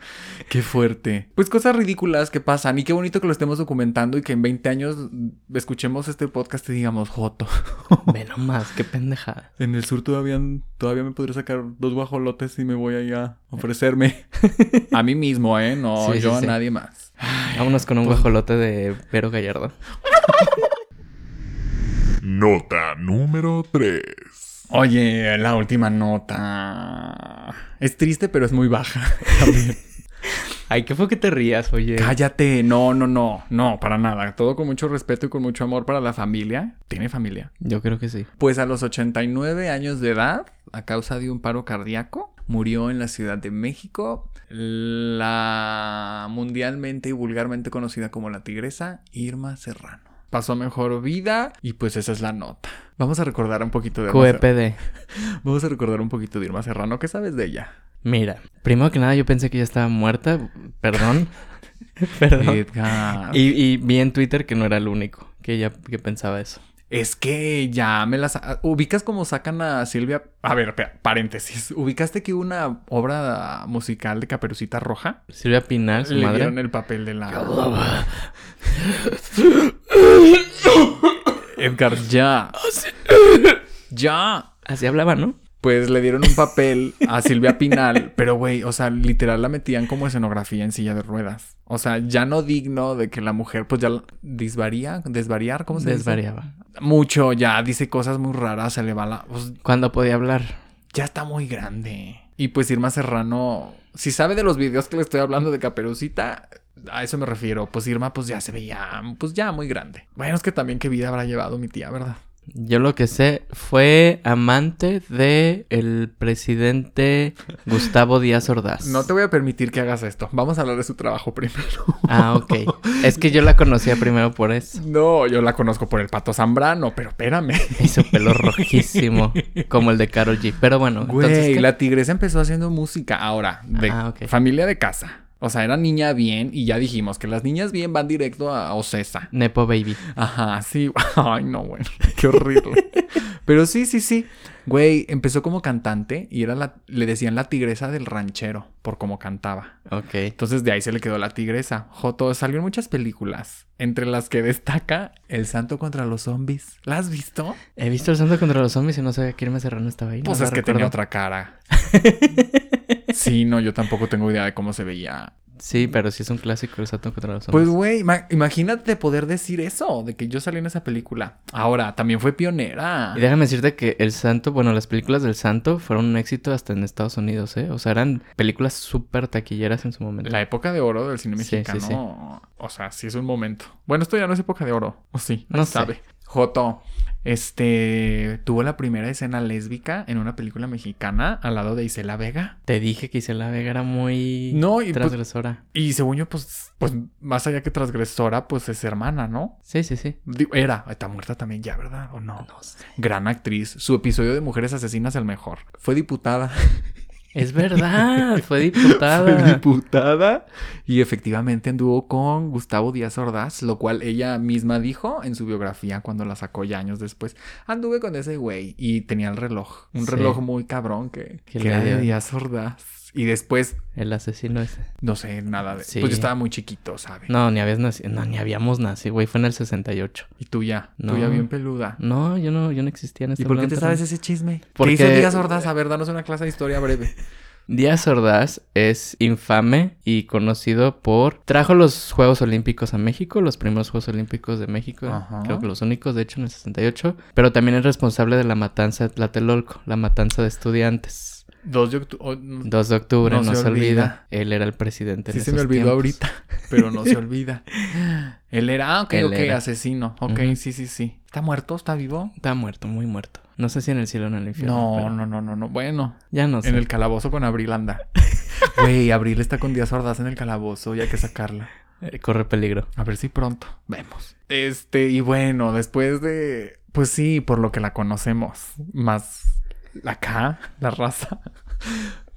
Qué fuerte. Pues cosas ridículas que pasan y qué bonito que lo estemos documentando y que en 20 años escuchemos este podcast y digamos, Joto. Ve nomás, qué pendejada. En el sur todavía, todavía me podré sacar dos guajolotes y me voy ahí a ofrecerme. a mí mismo, ¿eh? No, Sí, yo sí. a nadie más. Vámonos con un guajolote de Vero Gallardo. Nota número 3. Oye, la última nota. Es triste, pero es muy baja. También. Ay, ¿qué fue que te rías, oye? Cállate. No, no, no. No, para nada. Todo con mucho respeto y con mucho amor para la familia. ¿Tiene familia? Yo creo que sí. Pues a los 89 años de edad, a causa de un paro cardíaco, murió en la Ciudad de México la mundialmente y vulgarmente conocida como la tigresa Irma Serrano. Pasó mejor vida y pues esa es la nota. Vamos a recordar un poquito de. QEPD. Vamos a recordar un poquito de Irma Serrano. ¿Qué sabes de ella? Mira, primero que nada yo pensé que ya estaba muerta. Perdón. Perdón. Y, y vi en Twitter que no era el único que ya que pensaba eso. Es que ya me las... ¿Ubicas cómo sacan a Silvia? A ver, paréntesis. ¿Ubicaste que hubo una obra musical de Caperucita Roja? Silvia Pinal, su Le madre. dieron el papel de la... Edgar, ya. Ya. Así hablaba, ¿no? Pues le dieron un papel a Silvia Pinal, pero güey, o sea, literal la metían como escenografía en silla de ruedas. O sea, ya no digno de que la mujer pues ya disvaría, desvariar, ¿cómo se dice? Desvariaba. Mucho, ya dice cosas muy raras, se le va la... pues, Cuando podía hablar. ya está muy grande. Y pues Irma Serrano, si sabe de los videos que le estoy hablando de Caperucita, a eso me refiero. Pues Irma pues ya se veía, pues ya muy grande. Bueno, es que también qué vida habrá llevado mi tía, ¿verdad? Yo lo que sé fue amante de el presidente Gustavo Díaz Ordaz. No te voy a permitir que hagas esto. Vamos a hablar de su trabajo primero. Ah, ok. Es que yo la conocía primero por eso. No, yo la conozco por el pato Zambrano, pero espérame. Y su pelo rojísimo, como el de Carol G. Pero bueno, entonces, Güey, la tigresa empezó haciendo música. Ahora, de Ah, familia de casa. O sea, era niña bien y ya dijimos que las niñas bien van directo a Ocesa. Nepo Baby. Ajá, sí. Ay, no, bueno. Qué horrible. Pero sí, sí, sí. Güey, empezó como cantante y era la, le decían la tigresa del ranchero por cómo cantaba. Ok. Entonces de ahí se le quedó la tigresa. Joto salió en muchas películas, entre las que destaca El Santo contra los Zombies. ¿La has visto? He visto el santo contra los zombies y no sabía que Irma Serrano estaba ahí. Pues no es que tenía otra cara. Sí, no, yo tampoco tengo idea de cómo se veía. Sí, pero sí es un clásico el santo contra los Pues, zombies. güey, ima- imagínate poder decir eso, de que yo salí en esa película. Ahora, también fue pionera. Y déjame decirte que el santo, bueno, las películas del santo fueron un éxito hasta en Estados Unidos, ¿eh? O sea, eran películas súper taquilleras en su momento. La época de oro del cine Sí, sí, mexicano. sí. O sea, sí es un momento. Bueno, esto ya no es época de oro. O sí, No sabe. Joto, este tuvo la primera escena lésbica en una película mexicana al lado de Isela Vega. Te dije que Isela Vega era muy No, y pues- transgresora. Y según yo, pues, pues, más allá que transgresora, pues es hermana, ¿no? Sí, sí, sí. Era, está muerta también ya, ¿verdad? ¿O no? No sé. Gran actriz. Su episodio de Mujeres Asesinas el mejor. Fue diputada. Es verdad, fue Fue diputada. diputada. Y efectivamente anduvo con Gustavo Díaz Ordaz, lo cual ella misma dijo en su biografía cuando la sacó ya años después. Anduve con ese güey y tenía el reloj. Un Sí. reloj muy cabrón que, Que era de. Díaz Ordaz. Y después, El asesino ese. no sé nada de... Sí. Pues yo estaba muy chiquito, ¿sabes? No, ni habías nacido. No, ni habíamos nacido, güey. Fue en el 68. Y tú ya, tú No. ya bien peluda. No, yo no, yo no existía en este ¿Y por qué te sabes ese chisme? Porque- ¿Qué hizo Díaz Ordaz? A ver, danos una clase de historia breve. Díaz Ordaz es infame y conocido por... Trajo los Juegos Olímpicos a México, los primeros Juegos Olímpicos de México. Ajá. Creo que los únicos, de hecho, en el 68. Pero también es responsable de la matanza de Tlatelolco, la matanza de estudiantes. 2 de octubre. 2 de octubre, No no, se se, olvida. olvida. Él era el presidente. en Sí se me olvidó tiempos. ahorita, pero no se olvida. Él era, ah, ok, Él ok, era. asesino. Ok, sí, sí, sí. ¿Está muerto? ¿Está vivo? Está muerto, muy muerto. No sé si en el cielo o en el infierno. No, pero no, no, no, no. Bueno, Ya no sé. en el calabozo con Abril anda. Güey, Abril está con Díaz Ordaz en el calabozo y hay que sacarla. Eh, corre peligro. A ver si pronto vemos. Este, y bueno, después de. Pues sí, por lo que la conocemos. Más la K, la raza.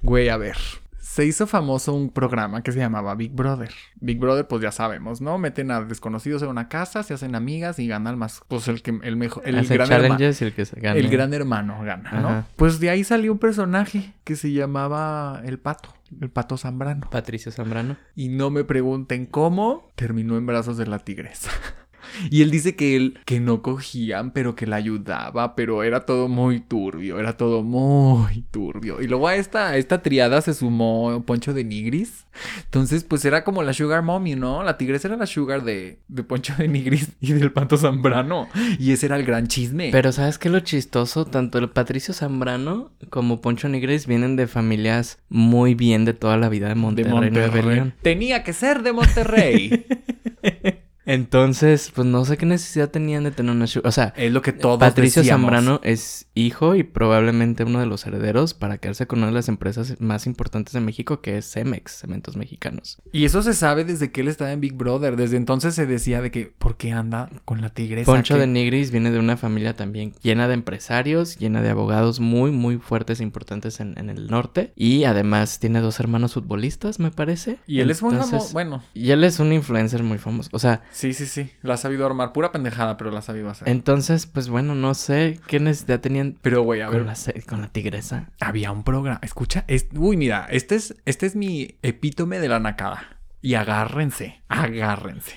Güey, a ver. Se hizo famoso un programa que se llamaba Big Brother. Big Brother, pues ya sabemos, ¿no? Meten a desconocidos en una casa, se hacen amigas y gana el más. Pues el que el mejor. El Hace gran hermano. el que se gane. El gran hermano gana, ¿no? Pues de ahí salió un personaje que se llamaba el pato. El pato Zambrano. Patricio Zambrano. Y no me pregunten cómo terminó en brazos de la tigresa. Y él dice que él, que no cogían, pero que la ayudaba, pero era todo muy turbio, era todo muy turbio. Y luego a esta, a esta triada se sumó Poncho de Nigris. Entonces, pues era como la Sugar Mommy, ¿no? La tigresa era la Sugar de, de Poncho de Nigris y del Pato Zambrano. Y ese era el gran chisme. Pero ¿sabes qué es lo chistoso? Tanto el Patricio Zambrano como Poncho Nigris vienen de familias muy bien de toda la vida de de Monterrey, Nuevo Monterrey. Tenía que ser de Monterrey. Entonces, pues no sé qué necesidad tenían de tener una... shu- O sea, es lo que todos Patricio decíamos. Zambrano es hijo y probablemente uno de los herederos para quedarse con una de las empresas más importantes de México que es Cemex, Cementos Mexicanos. Y eso se sabe desde que él estaba en Big Brother. Desde entonces se decía de que, ¿por qué anda con la tigresa? Poncho que- de Nigris viene de una familia también llena de empresarios, llena de abogados muy, muy fuertes e importantes en, en el norte. Y además tiene dos hermanos futbolistas, me parece. Y él es muy famoso. Bueno, Y él es un influencer muy famoso. O sea, sí, sí, sí. La ha sabido armar. Pura pendejada, pero la ha sabido hacer. entonces, pues bueno, no sé qué necesidad tenían Pero, güey, a ver. con la, se- con la tigresa. Había un programa. Escucha. es- Uy, mira. Este es, este es mi epítome de la nacada. Y agárrense. Agárrense.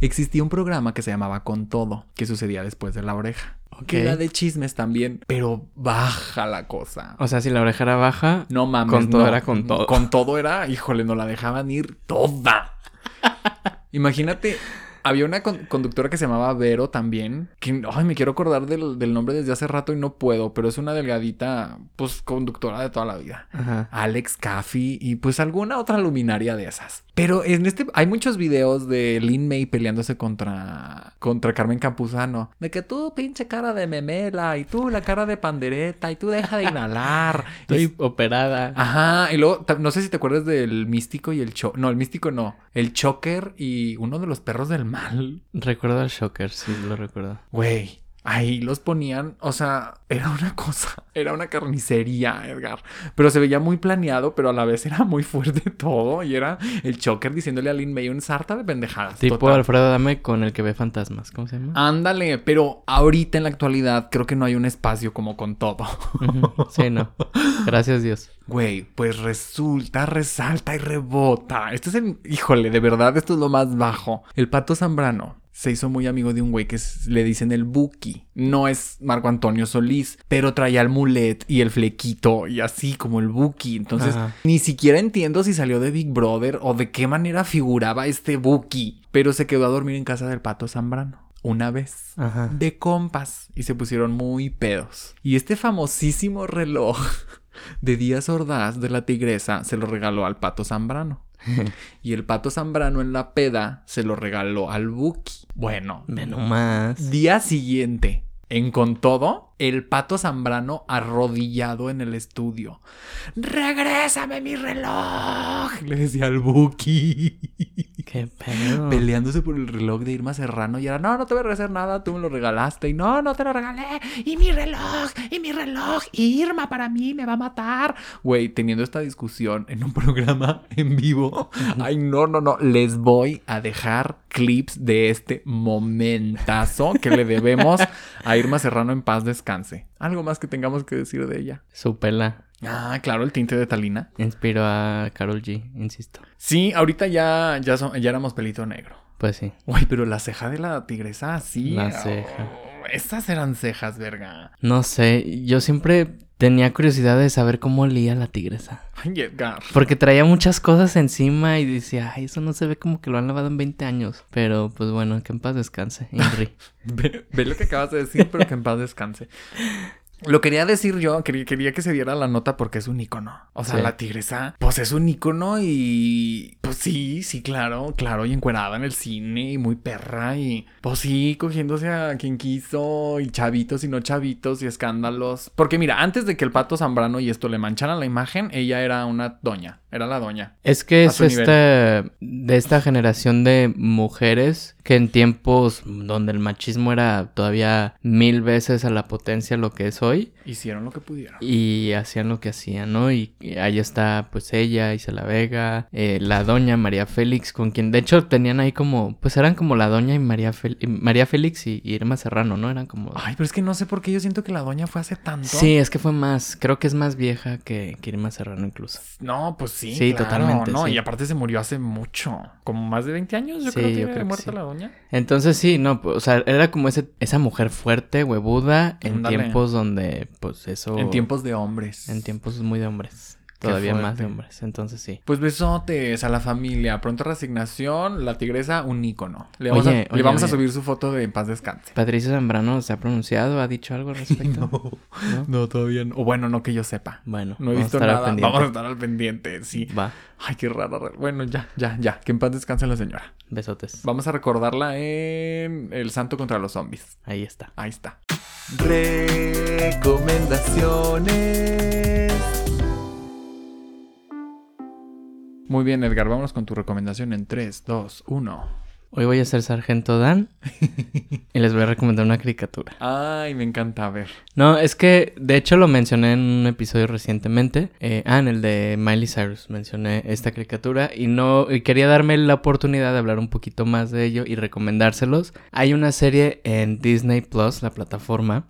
existía un programa que se llamaba Con Todo, que sucedía después de la oreja. Que Ok. era de chismes también, pero baja la cosa. O sea, si la oreja era baja, No mames. Con todo no. era con todo. Con todo era, híjole, no la dejaban ir toda. Imagínate, había una con- conductora que se llamaba Vero también. Que, ay, me quiero acordar del, del nombre desde hace rato y no puedo, pero es una delgadita, pues, conductora de toda la vida. Ajá. Alex Caffey y pues alguna otra luminaria de esas. Pero en este hay muchos videos de Lin May peleándose contra contra Carmen Campuzano, de que tú pinche cara de memela y tú la cara de pandereta y tú deja de inhalar. Y- Estoy operada. Ajá, y luego no sé si te acuerdas del místico y el cho no, el místico no, el choker y uno de los perros del mal. Recuerdo al Shocker, sí, lo recuerdo. Güey, ahí los ponían, o sea, era una cosa, era una carnicería, Edgar. Pero se veía muy planeado, pero a la vez era muy fuerte todo. Y era el choker diciéndole a Lin May un sarta de pendejadas. Tipo total. Alfredo Dame con el que ve fantasmas. ¿Cómo se llama? Ándale, pero ahorita en la actualidad creo que no hay un espacio como con todo. Sí, no. Gracias Dios. Güey, pues resulta, resalta y rebota. Este es el. Híjole, de verdad, esto es lo más bajo. El pato Zambrano se hizo muy amigo de un güey que es- le dicen el Buki. No es Marco Antonio Solís, pero traía el mulet y el flequito y así como el Buki. Entonces, Ajá. ni siquiera entiendo si salió de Big Brother o de qué manera figuraba este Buki. Pero se quedó a dormir en casa del pato Zambrano. Una vez Ajá. de compas y se pusieron muy pedos. Y este famosísimo reloj de Díaz Ordaz de la Tigresa se lo regaló al Pato Zambrano. y el Pato Zambrano en la peda se lo regaló al Buki. Bueno, Ve nomás. día siguiente, en con todo, el Pato Zambrano arrodillado en el estudio. ¡Regrésame mi reloj! Le decía al Buki. Qué pedo. peleándose por el reloj de Irma Serrano y era, no, no te voy a regresar nada, tú me lo regalaste y no, no te lo regalé y mi reloj, y mi reloj, y Irma para mí me va a matar. Güey, teniendo esta discusión en un programa en vivo, ay, no, no, no, les voy a dejar clips de este momentazo que le debemos a Irma Serrano en paz descanse. Algo más que tengamos que decir de ella. Su pela Ah, claro, el tinte de Talina. inspiró a Carol G, insisto. Sí, ahorita ya, ya, son- ya éramos pelito negro. Pues sí. Uy, pero la ceja de la tigresa, sí. La oh, ceja. Esas eran cejas, verga. No sé, yo siempre tenía curiosidad de saber cómo olía la tigresa. Ay, Edgar. Porque traía muchas cosas encima y decía, ay, eso no se ve como que lo han lavado en 20 años. Pero pues bueno, que en paz descanse, Henry. Ve, ve lo que acabas de decir, pero que en paz descanse. Lo quería decir yo, quería, que se diera la nota porque es un ícono. O sea, Sí. la tigresa, pues es un ícono y... Pues sí, sí, claro, claro, y encuerada en el cine y muy perra y... Pues sí, cogiéndose a quien quiso y chavitos y no chavitos y escándalos. Porque mira, antes de que el pato Zambrano y esto le mancharan la imagen, ella era una doña, era la doña. Es que es nivel. este, de esta generación de mujeres que en tiempos donde el machismo era todavía mil veces a la potencia lo que es hoy Hicieron lo que pudieron. y hacían lo que hacían, ¿no? Y, y ahí está pues ella, Isela Vega, eh, la doña María Félix, con quien de hecho tenían ahí como, pues eran como la doña y María, Fel- y María Félix y, y Irma Serrano, ¿no? Eran como... Ay, pero es que no sé por qué yo siento que la doña fue hace tanto. Sí, es que fue más, creo que es más vieja que, que Irma Serrano incluso. No, pues sí. Sí, claro, totalmente, No, sí. y aparte se murió hace mucho. Como más de 20 años, yo Sí, creo que que muerta sí. la doña. Entonces sí, no, pues, o sea, era como ese, esa mujer fuerte, huevuda, en tiempos donde, pues eso... En tiempos de hombres. En tiempos muy de hombres. Todavía más de hombres, entonces sí. Pues besotes a la familia. Pronta resignación. La tigresa, un ícono. Le vamos, Oye, a, le oye, vamos a subir su foto de en paz descanse. Patricio Zambrano se ha pronunciado, ha dicho algo al respecto. ¿No? No, todavía no. O bueno, no que yo sepa. Bueno, No he visto nada. Vamos a estar al pendiente, sí. Va, Ay, qué raro. raro. Bueno, ya, ya, ya. Que en paz descanse la señora. besotes. Vamos a recordarla en El Santo contra los Zombies. Ahí está. Ahí está. Recomendaciones. Muy bien, Edgar, vámonos con tu recomendación en 3, 2, 1. Hoy voy a ser Sargento Dan y les voy a recomendar una caricatura. Ay, me encanta ver. No, es que de hecho lo mencioné en un episodio recientemente. Eh, ah, en el de Miley Cyrus mencioné esta caricatura y no y quería darme la oportunidad de hablar un poquito más de ello y recomendárselos. Hay una serie en Disney Plus, la plataforma,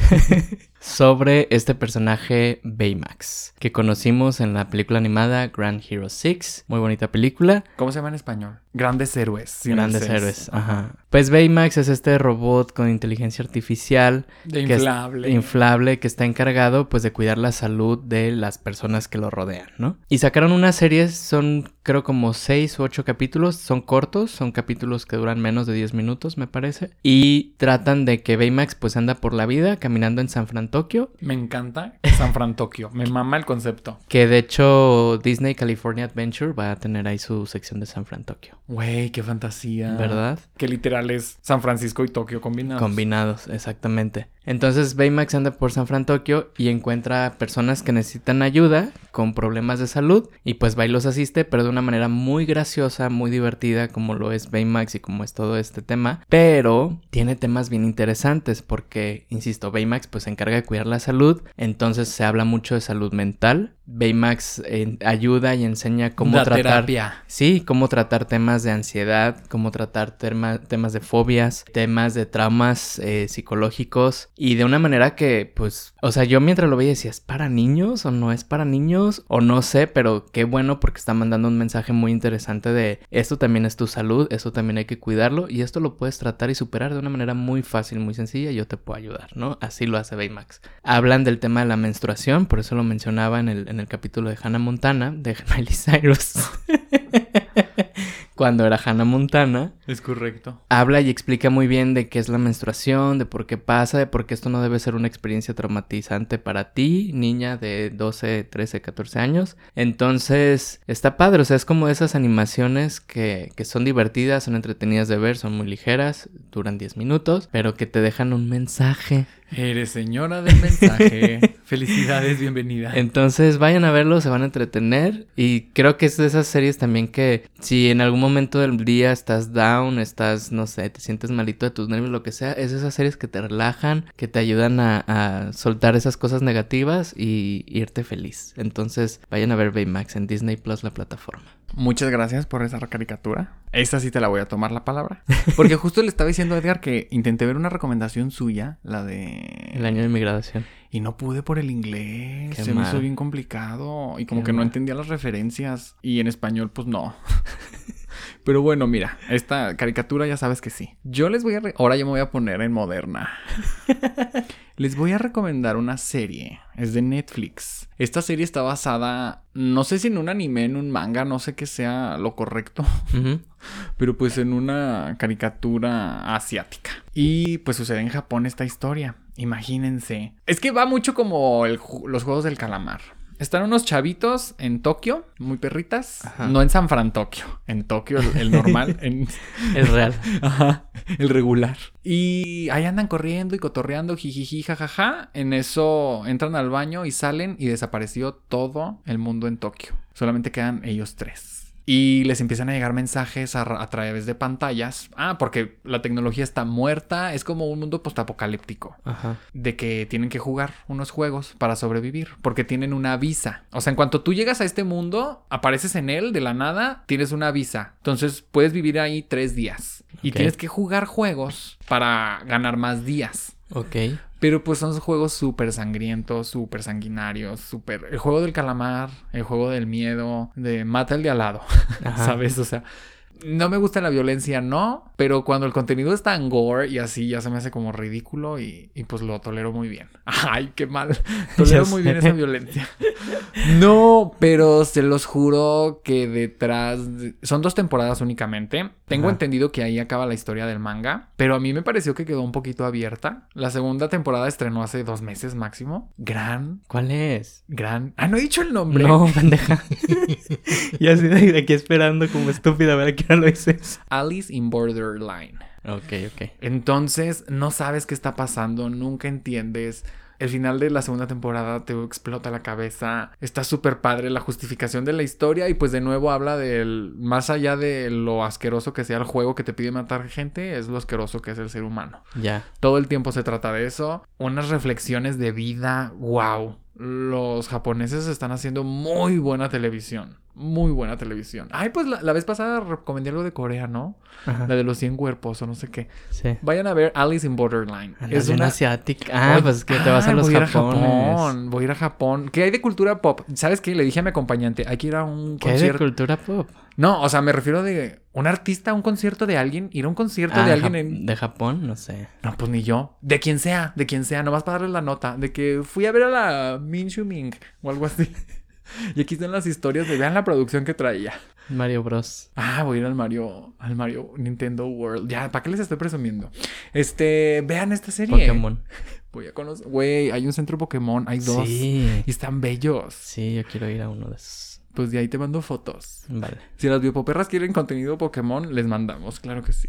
sobre este personaje Baymax, que conocimos en la película animada Grand Hero 6. Muy bonita película. ¿Cómo se llama en español? Grandes héroes. Grandes héroes. Ajá. Pues Baymax es este robot con inteligencia artificial De que inflable. inflable que está encargado pues de cuidar la salud de las personas que lo rodean, ¿no? Y sacaron una serie, son creo como seis u ocho capítulos, son cortos, son capítulos que duran menos de 10 minutos me parece, y tratan de que Baymax pues anda por la vida caminando en San Fran, Tokio, Me encanta San Fran Tokio. Me mama el concepto. que de hecho Disney California Adventure va a tener ahí su sección de San Fran, Tokio, Güey, qué fantasía. ¿verdad? Que literal San Francisco y Tokio combinados. Combinados, exactamente. Entonces Baymax anda por San Fran, Tokio y encuentra personas que necesitan ayuda con problemas de salud y pues va y los asiste, pero de una manera muy graciosa, muy divertida como lo es Baymax y como es todo este tema. Pero tiene temas bien interesantes porque, insisto, Baymax pues se encarga de cuidar la salud, entonces se habla mucho de salud mental. Baymax eh, ayuda y enseña cómo tratar... terapia. Sí, cómo tratar temas de ansiedad, cómo tratar tema- temas de fobias, temas de traumas eh, psicológicos y de una manera que, pues, o sea, yo mientras lo veía decía, ¿es para niños o no es para niños? O no sé, pero qué bueno porque está mandando un mensaje muy interesante de esto también es tu salud, esto también hay que cuidarlo y esto lo puedes tratar y superar de una manera muy fácil, muy sencilla, yo te puedo ayudar, ¿no? Así lo hace Baymax. Hablan del tema de la menstruación, por eso lo mencionaba en el, en el capítulo de Hannah Montana, de Miley Cyrus. Cuando era Hannah Montana, Es correcto. habla y explica muy bien de qué es la menstruación, de por qué pasa, de por qué esto no debe ser una experiencia traumatizante para ti, niña de 12, 13, 14 años. Entonces, está padre, o sea, es como esas animaciones que, que son divertidas, son entretenidas de ver, son muy ligeras, duran 10 minutos, pero que te dejan un mensaje. Eres señora del mensaje. Felicidades, bienvenida. Entonces vayan a verlo, se van a entretener y creo que es de esas series también que si en algún momento del día estás down, estás, no sé, te sientes malito de tus nervios, lo que sea, es de esas series que te relajan, que te ayudan a, a soltar esas cosas negativas y irte feliz. Entonces vayan a ver Baymax en Disney Plus, la plataforma. Muchas gracias por esa caricatura. Esta sí te la voy a tomar la palabra. Porque justo le estaba diciendo a Edgar que intenté ver una recomendación suya, la de... El año de mi graduación. Y no pude por el inglés. Qué Se me hizo bien complicado. Y como Qué que no entendía las referencias. Y en español, pues no. Pero bueno, mira, esta caricatura ya sabes que sí. Yo les voy a... re- Ahora ya me voy a poner en moderna. les voy a recomendar una serie. Es de Netflix. Esta serie está basada... No sé si en un anime, en un manga, no sé qué sea lo correcto. Pero pues en una caricatura asiática. Y pues sucede en Japón esta historia. Imagínense. Es que va mucho como el los juegos del calamar. Están unos chavitos en Tokio, muy perritas. Ajá. No en San Fran, Tokio. En Tokio, el, el normal. en, Es real. Ajá, el regular. Y ahí andan corriendo y cotorreando, jijiji, jajaja. En eso entran al baño y salen y desapareció todo el mundo en Tokio. Solamente quedan ellos tres. Y les empiezan a llegar mensajes a, ra- a través de pantallas. Ah, porque la tecnología está muerta. Es como un mundo postapocalíptico. Ajá. De que tienen que jugar unos juegos para sobrevivir. Porque tienen una visa. O sea, en cuanto tú llegas a este mundo, apareces en él de la nada, tienes una visa. Entonces puedes vivir ahí tres días. Y tienes que jugar juegos para ganar más días. Ok. Pero pues son juegos súper sangrientos, súper sanguinarios, súper... El juego del calamar, el juego del miedo, de mata el de al lado, Ajá. ¿sabes? O sea, no me gusta la violencia, no, pero cuando el contenido es tan gore y así ya se me hace como ridículo y, y, pues lo tolero muy bien. Ay, qué mal. Tolero muy bien esa violencia. No, pero se los juro que detrás... de- Son dos temporadas únicamente. Tengo Ajá. entendido que ahí acaba la historia del manga, pero a mí me pareció que quedó un poquito abierta. La segunda temporada estrenó hace dos meses máximo. Gran, ¿Cuál es? gran... Ah, no he dicho el nombre. No, pendeja. y así de aquí esperando como estúpida a ver a qué hora lo dices. Alice in Borderline. Ok, ok. Entonces, no sabes qué está pasando, nunca entiendes. El final de la segunda temporada te explota la cabeza. Está súper padre la justificación de la historia y pues de nuevo habla del... Más allá de lo asqueroso que sea el juego que te pide matar gente, es lo asqueroso que es el ser humano. Ya. Todo el tiempo se trata de eso. Unas reflexiones de vida. ¡Wow! Los japoneses están haciendo muy buena televisión. Muy buena televisión. Ay, pues la, la vez pasada recomendé algo de Corea, ¿no? Ajá. La de los 100 cuerpos o no sé qué. Sí. Vayan a ver Alice in Borderline. Es una asiática. Ah, pues es que te vas a los voy a Japones. Japón. Voy a ir a Japón. ¿Qué hay de cultura pop? ¿Sabes qué? Le dije a mi acompañante, hay que ir a un ¿Qué hay de concierto. cultura pop? No, o sea, me refiero de un artista, un concierto de alguien, ir a un concierto Ah, de alguien Jap- en... De Japón, no sé. No, pues ni yo. De quien sea, de quien sea, nomás para darle la nota. De que fui a ver a la Min Shu Ming o algo así. y aquí están las historias de vean la producción que traía. Mario Bros. Ah, voy a ir al Mario, al Mario Nintendo World. Ya, ¿para qué les estoy presumiendo? Este, vean esta serie. Pokémon. Voy a conocer. Güey, hay un centro Pokémon, hay dos. Sí. Y están bellos. Sí, yo quiero ir a uno de esos. Pues de ahí te mando fotos. Vale, Si las biopoperras quieren contenido Pokémon, les mandamos, claro que sí.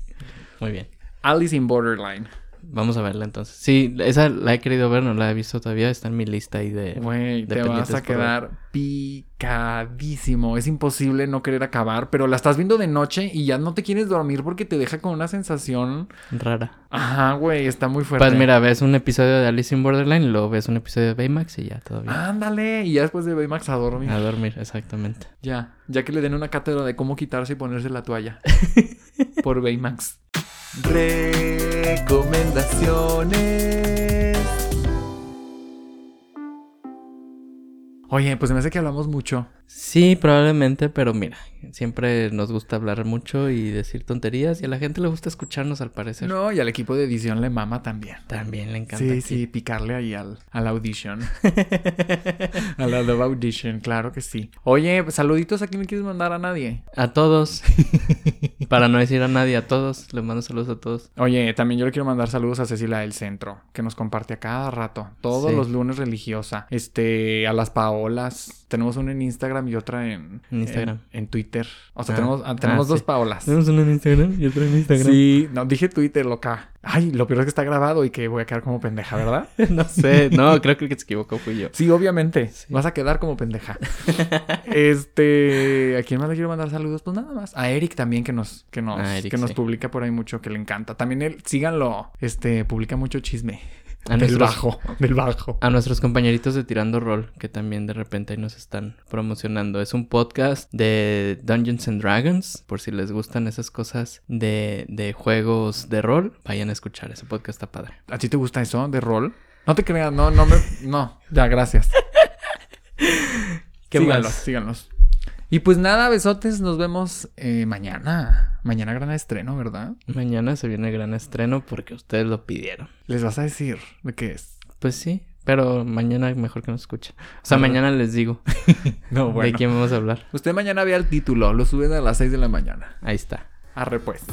muy bien. Alice in Borderline. Vamos a verla entonces. Sí, esa la he querido ver, no la he visto todavía. Está en mi lista ahí de... Güey, te vas a por quedar picadísimo. Es imposible no querer acabar, pero la estás viendo de noche y ya no te quieres dormir porque te deja con una sensación. Rara. Ajá, güey, está muy fuerte. Pues mira, ves un episodio de Alice in Borderline y luego ves un episodio de Baymax y ya, bien. Ándale, y ya después de Baymax a dormir. A dormir, exactamente. Ya, ya que le den una cátedra de cómo quitarse y ponerse la toalla. Por Baymax. Recomendaciones. Oye, pues me hace que hablamos mucho. Sí, probablemente, pero mira, siempre nos gusta hablar mucho y decir tonterías y a la gente le gusta escucharnos al parecer. No, y al equipo de edición le mama también. También le encanta. Sí, aquí. sí, picarle ahí al, al audition. a la Dove Audition, claro que sí. Oye, pues, saluditos aquí no quieres mandar a nadie. A todos. Para no decir a nadie, a todos. Les mando saludos a todos. Oye, también yo le quiero mandar saludos a Cecilia del Centro, que nos comparte a cada rato, todos Sí. los lunes religiosa. Este, a las Paolas. Tenemos una en Instagram y otra en, Instagram. En, en Twitter. O sea, Ah, tenemos, ah, tenemos ah, dos sí. Paolas. una en Instagram y otra en Instagram. Sí, no, dije Twitter, loca. Ay, lo peor es que está grabado y que voy a quedar como pendeja, ¿verdad? no sé, no, creo que el que se equivocó fui yo. Sí, obviamente. Sí. Vas a quedar como pendeja. este, ¿a quién más le quiero mandar saludos? Pues nada más. A Eric también que nos que nos Eric, que nos sí. publica por ahí mucho que le encanta. También él síganlo, este publica mucho chisme A del nuestros, bajo, del bajo. a nuestros compañeritos de Tirando Roll, que también de repente ahí nos están promocionando. Es un podcast de Dungeons and Dragons. Por si les gustan esas cosas de, de juegos de rol, vayan a escuchar. Ese podcast está padre. ¿A ti te gusta eso de rol? No te creas, no, no me no, ya gracias. ¿Qué síganlos, más? síganlos. Y pues nada, besotes, nos vemos eh, mañana. Mañana gran estreno, ¿verdad? Mañana se viene gran estreno porque ustedes lo pidieron. Les vas a decir de qué es. Pues sí, pero mañana mejor que nos escuche. O sea, Ajá. mañana les digo No, de quién vamos a hablar. Usted mañana vea el título, lo suben a las 6 de la mañana. Ahí está. Arre pues.